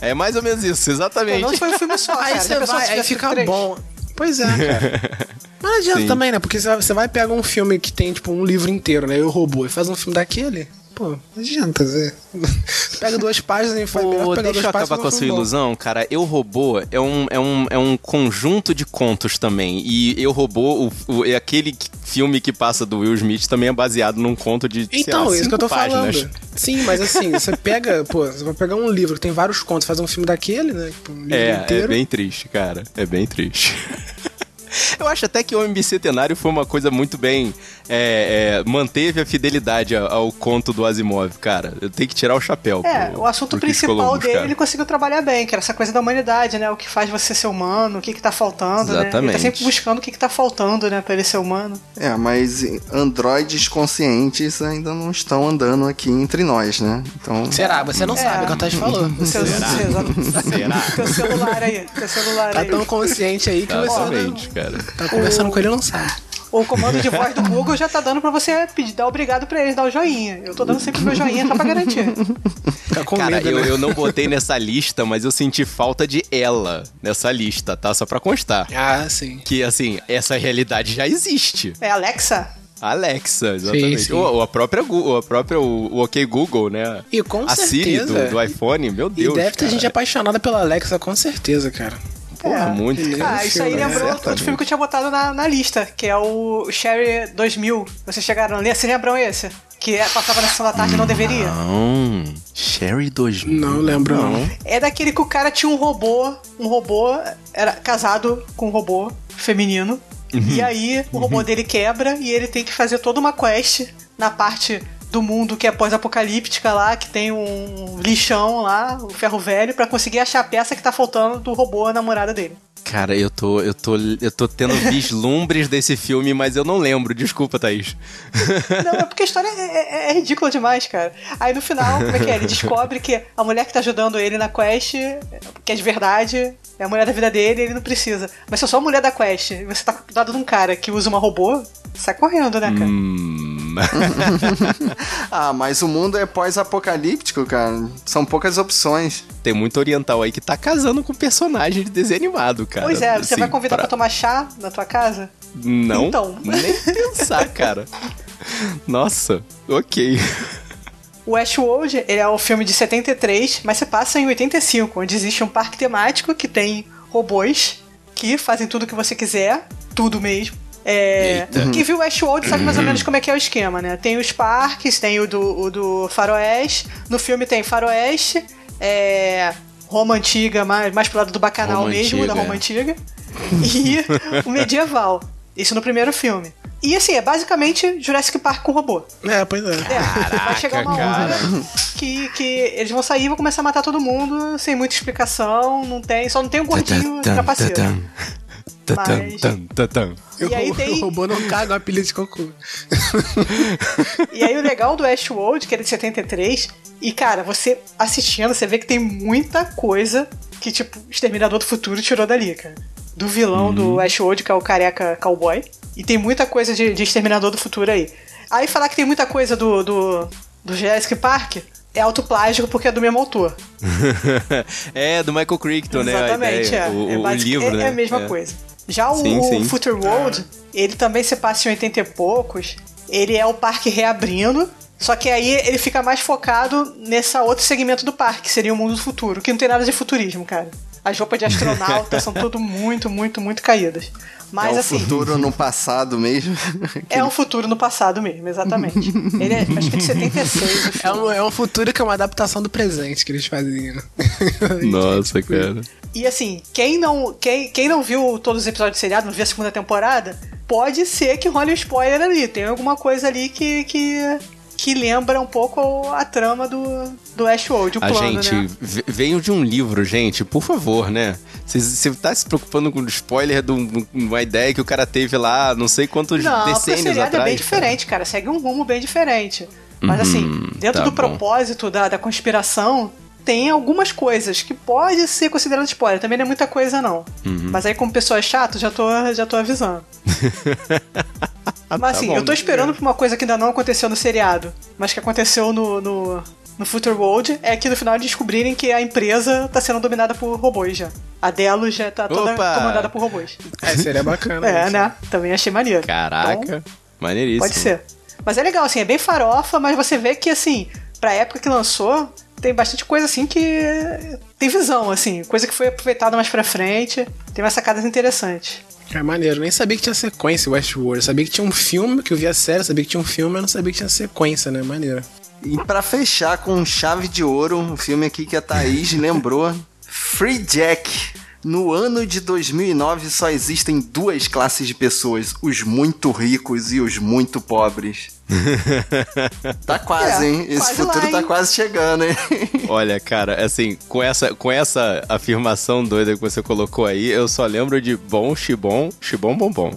É, é mais ou menos isso, então. exatamente. Não foi um filme só, Aí cara. você vai, se aí fica três? bom. Pois é, cara. Mas não adianta Sim. também, né? Porque você vai- você vai pegar um filme que tem, tipo, um livro inteiro, né? E o robô, e faz um filme daquele. Pô, não adianta, Zé. Pega duas páginas e faz melhor pegar deixa eu acabar com a fazer sua bom. ilusão, cara. Eu Robô é um, é, um, é um conjunto de contos também. E Eu Robô, o, o- é aquele que- filme que passa do Will Smith, também é baseado num conto de Então, lá, isso que eu tô páginas. falando. Sim, mas assim, você pega, pô, você vai pegar um livro que tem vários contos, faz um filme daquele, né? Tipo, um livro É, inteiro. é bem triste, cara. É bem triste. Eu acho até que o Homem Bicentenário foi uma coisa muito bem. é, é, manteve a fidelidade ao, ao conto do Asimov, cara. Eu tenho que tirar o chapéu. É, pro- o assunto principal Columbus, dele cara. ele conseguiu trabalhar bem, que era essa coisa da humanidade, né? O que faz você ser humano, o que que tá faltando, né? Ele tá Exatamente. sempre buscando o que que tá faltando, né, pra ele ser humano. É, mas androides conscientes ainda não estão andando aqui entre nós, né? Então. Será? Você não É. sabe o que a Tati falou. Seu, Será? seu- Será? teu celular aí, teu celular Tá aí. tão consciente aí que você Exatamente, cara. Tá conversando com ele e não sabe. O comando de voz do Google já tá dando pra você pedir, dar obrigado pra eles, dar o joinha. Eu tô dando sempre meu joinha só pra garantir. Fica com Cara, medo, eu, né? eu não botei nessa lista, mas eu senti falta de ela nessa lista, tá? Só pra constar. Ah, sim. Que, assim, essa realidade já existe. É Alexa? Alexa, exatamente. sim. Ou, ou a própria, ou a própria o, o OK Google, né? E com a Siri do, certeza. do iPhone, meu E Deus. deve ter cara. gente apaixonada pela Alexa, com certeza, cara. Porra, É. muito. Ah, isso aí filme, lembrou né? outro filme que eu tinha botado na, na lista, que é o Sherry 2000. Vocês chegaram a ler? Vocês lembram esse? Que é- passava na sessão da tarde e não deveria? Não. Sherry 2000. Não lembro, não. É daquele que o cara tinha um robô, um robô, era casado com um robô feminino. E aí o robô dele quebra e ele tem que fazer toda uma quest na parte do mundo que é pós-apocalíptica lá, que tem um lixão lá, o ferro velho, pra conseguir achar a peça que tá faltando do robô a namorada dele. Cara, eu tô, eu tô, eu tô tendo vislumbres desse filme, mas eu não lembro. Desculpa, Thaís. Não, é porque a história é, é- é ridícula demais, cara. Aí no final, como é que é? Ele descobre que a mulher que tá ajudando ele na quest, que é de verdade, é a mulher da vida dele e ele não precisa. Mas se eu sou a mulher da quest e você tá cuidado de um cara que usa uma robô, sai correndo, né, cara? Hum. Ah, mas o mundo é pós-apocalíptico, cara. São poucas opções. Tem muito oriental aí que tá casando com personagem de desenho animado, cara. pois é, você Assim, vai convidar pra... tomar chá na tua casa? Não, Então. nem pensar, cara. Nossa, ok. O Westworld, ele é um filme de 73, mas se passa em 85, onde existe um parque temático que tem robôs que fazem tudo que você quiser, tudo mesmo. É, quem viu Westworld sabe mais ou menos como é que é o esquema, né? Tem os parques, tem o do, o do Faroeste. No filme tem Faroeste, é, Roma Antiga, mais, mais pro lado do Bacanal Roma mesmo, Antiga, da Roma é. Antiga. E o medieval. Isso no primeiro filme. E assim, é basicamente Jurassic Park com robô. É, pois é. É, vai chegar uma cara. hora que, que eles vão sair e vão começar a matar todo mundo sem muita explicação, não tem, só não tem um gordinho trapaceiro. Mas- E aí o, tem- o robô não caga o apelido de cocô. E aí o legal do Westworld, que é de 73, e cara, você assistindo, você vê que tem muita coisa que, tipo, Exterminador do Futuro tirou dali, cara. Do vilão do Westworld, que é o careca cowboy. E tem muita coisa de, de Exterminador do Futuro aí. Aí falar que tem muita coisa do, do, do Jurassic Park é autoplágico porque é do mesmo autor. é, do Michael Crichton, né? Exatamente, é. O, é, o basic- livro, é, né? é a mesma coisa. Já o, Sim, o sim. Future World, ele também se passa em 80 e poucos. Ele é o parque reabrindo. Só que aí ele fica mais focado nessa outro segmento do parque, que seria o mundo do futuro, que não tem nada de futurismo, cara. As roupas de astronauta são tudo muito, muito, muito caídas. Mas é o assim, futuro no passado mesmo. é um futuro no passado mesmo, exatamente. Ele é, acho que é de 76. o filme. É um, é um futuro que é uma adaptação do presente que eles faziam. Nossa, cara. E assim, quem não, quem, quem não viu todos os episódios do seriado, não viu a segunda temporada, pode ser que role um spoiler ali. Tem alguma coisa ali que, que, que lembra um pouco a trama do, do Westworld, o A plano, gente né? ve- veio de um livro, gente, por favor, né? Você tá se preocupando com o spoiler de um- uma ideia que o cara teve lá, não sei quantos Não, decênios atrás. é bem cara. diferente, cara. Segue um rumo bem diferente. Mas assim, dentro tá do bom. propósito da, da conspiração, tem algumas coisas que pode ser considerado spoiler. Também não é muita coisa, não. Uhum. Mas aí, como pessoa é chato, já tô, já tô avisando. Mas Tá assim, bom, eu tô esperando por uma coisa que ainda não aconteceu no seriado, mas que aconteceu no, no, no Future World, é que no final descobrirem que a empresa tá sendo dominada por robôs já. A Delos já tá toda Opa! comandada por robôs. É, seria bacana. É, isso. né? Também achei maneiro. Caraca, Então, maneiríssimo. Pode ser. Mas é legal, assim, é bem farofa, mas você vê que, assim, pra época que lançou, tem bastante coisa, assim, que tem visão, assim. Coisa que foi aproveitada mais pra frente. Tem umas sacadas interessantes. É maneiro. Nem sabia que tinha sequência Westworld. Eu sabia que tinha um filme, que eu vi a série, sabia que tinha um filme, mas não sabia que tinha sequência, né? Maneiro. E pra fechar com chave de ouro, um filme aqui que a Thaís lembrou: Free Jack. No ano de 2009 só existem duas classes de pessoas: os muito ricos e os muito pobres. Tá quase, É, hein? Esse quase futuro lá, tá hein? quase chegando, hein? Olha, cara, assim, com essa, com essa afirmação doida que você colocou aí, eu só lembro de bom, xibom, xibom, bom, bom.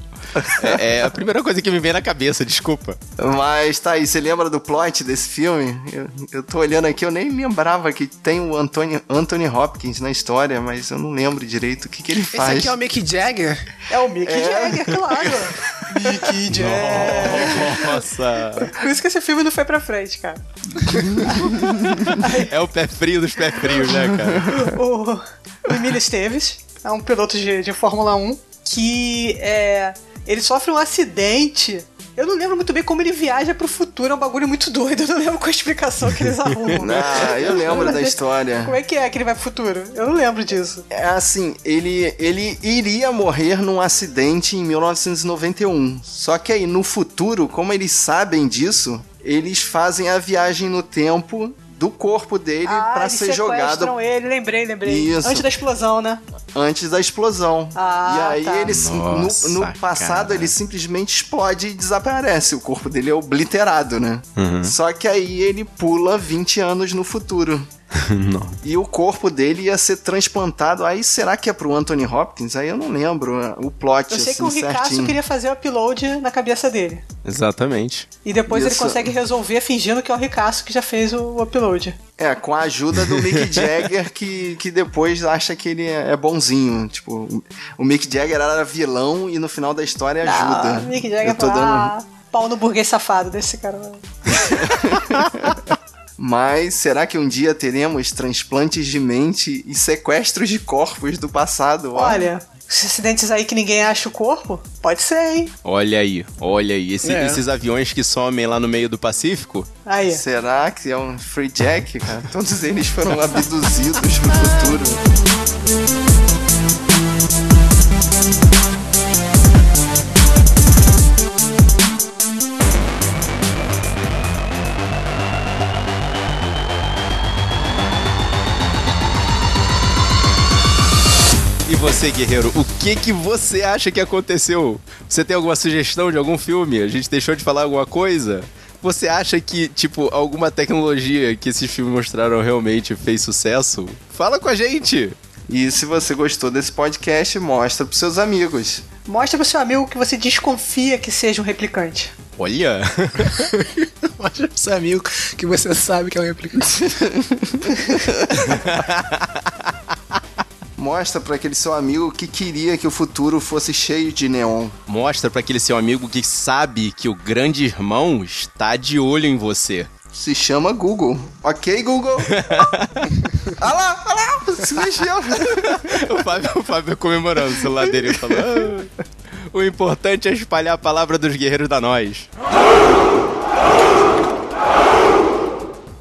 É, é a primeira coisa que me vem na cabeça, desculpa. Mas tá aí, você lembra do plot desse filme? Eu, eu tô olhando aqui, eu nem lembrava que tem o Anthony, Anthony Hopkins na história, mas eu não lembro direito o que, que ele Esse faz. aqui é o Mick Jagger? É o Mick Jagger, claro. Mick Jagger. Nossa, Por isso que esse filme não foi pra frente, cara. é o pé frio dos pé frios, né, cara? o, o Emílio Esteves é um piloto de, de Fórmula 1 que é, ele sofre um acidente. Eu não lembro muito bem como ele viaja pro futuro, é um bagulho muito doido. Eu não lembro qual a explicação que eles arrumam. Ah, eu lembro da história. Como é que é que ele vai pro futuro? Eu não lembro disso. É assim, ele, ele iria morrer num acidente em 1991. Só que aí no futuro, como eles sabem disso, eles fazem a viagem no tempo do corpo dele ah, pra eles ser jogado ele, lembrei, lembrei. Isso. Antes da explosão, né? antes da explosão. Ah, e aí tá. ele Nossa, no, no passado cara. ele simplesmente explode e desaparece. O corpo dele é obliterado, né? Só que aí ele pula 20 anos no futuro. Não. E o corpo dele ia ser transplantado. Aí será que é pro Anthony Hopkins? Aí eu não lembro uh, o plot Eu sei assim que o Ricasso queria fazer o upload na cabeça dele. Exatamente. E depois ele Isso. consegue resolver fingindo que é o Ricasso que já fez o upload. É, com a ajuda do Mick Jagger, que, que depois acha que ele é é bonzinho. Tipo, o- o Mick Jagger era vilão e no final da história ajuda. Ah, Mick Jagger Eu tô fala, dando... ah, pau no burguês safado desse cara. Mas será que um dia teremos transplantes de mente e sequestros de corpos do passado? Ó, Olha, esses acidentes aí que ninguém acha o corpo, pode ser, hein? Olha aí, olha aí. Esse- É. Esses aviões que somem lá no meio do Pacífico, Aí. Será que é um Free Jack, cara? Todos eles foram abduzidos pro futuro. Você, guerreiro, o que que você acha que aconteceu? Você tem alguma sugestão de algum filme? A gente deixou de falar alguma coisa? Você acha que, tipo, alguma tecnologia que esses filmes mostraram realmente fez sucesso? Fala com a gente! E se você gostou desse podcast, mostra pros seus amigos. Mostra pro seu amigo que você desconfia que seja um replicante. Olha! Mostra pro seu amigo que você sabe que é um replicante. Mostra para aquele seu amigo que queria que o futuro fosse cheio de neon. Mostra para aquele seu amigo que sabe que o grande irmão está de olho em você. Se chama Google. Ok, Google? ah lá, ah lá, se mexeu. o, Fábio, o Fábio comemorando o celular dele falando. Ah, o importante é espalhar a palavra dos guerreiros da nós.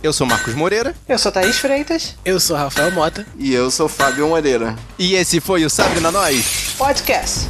Eu sou Marcos Moreira. Eu sou Thaís Freitas. Eu sou Rafael Mota. E eu sou Fábio Moreira. E esse foi o Sabe na Nós Podcast.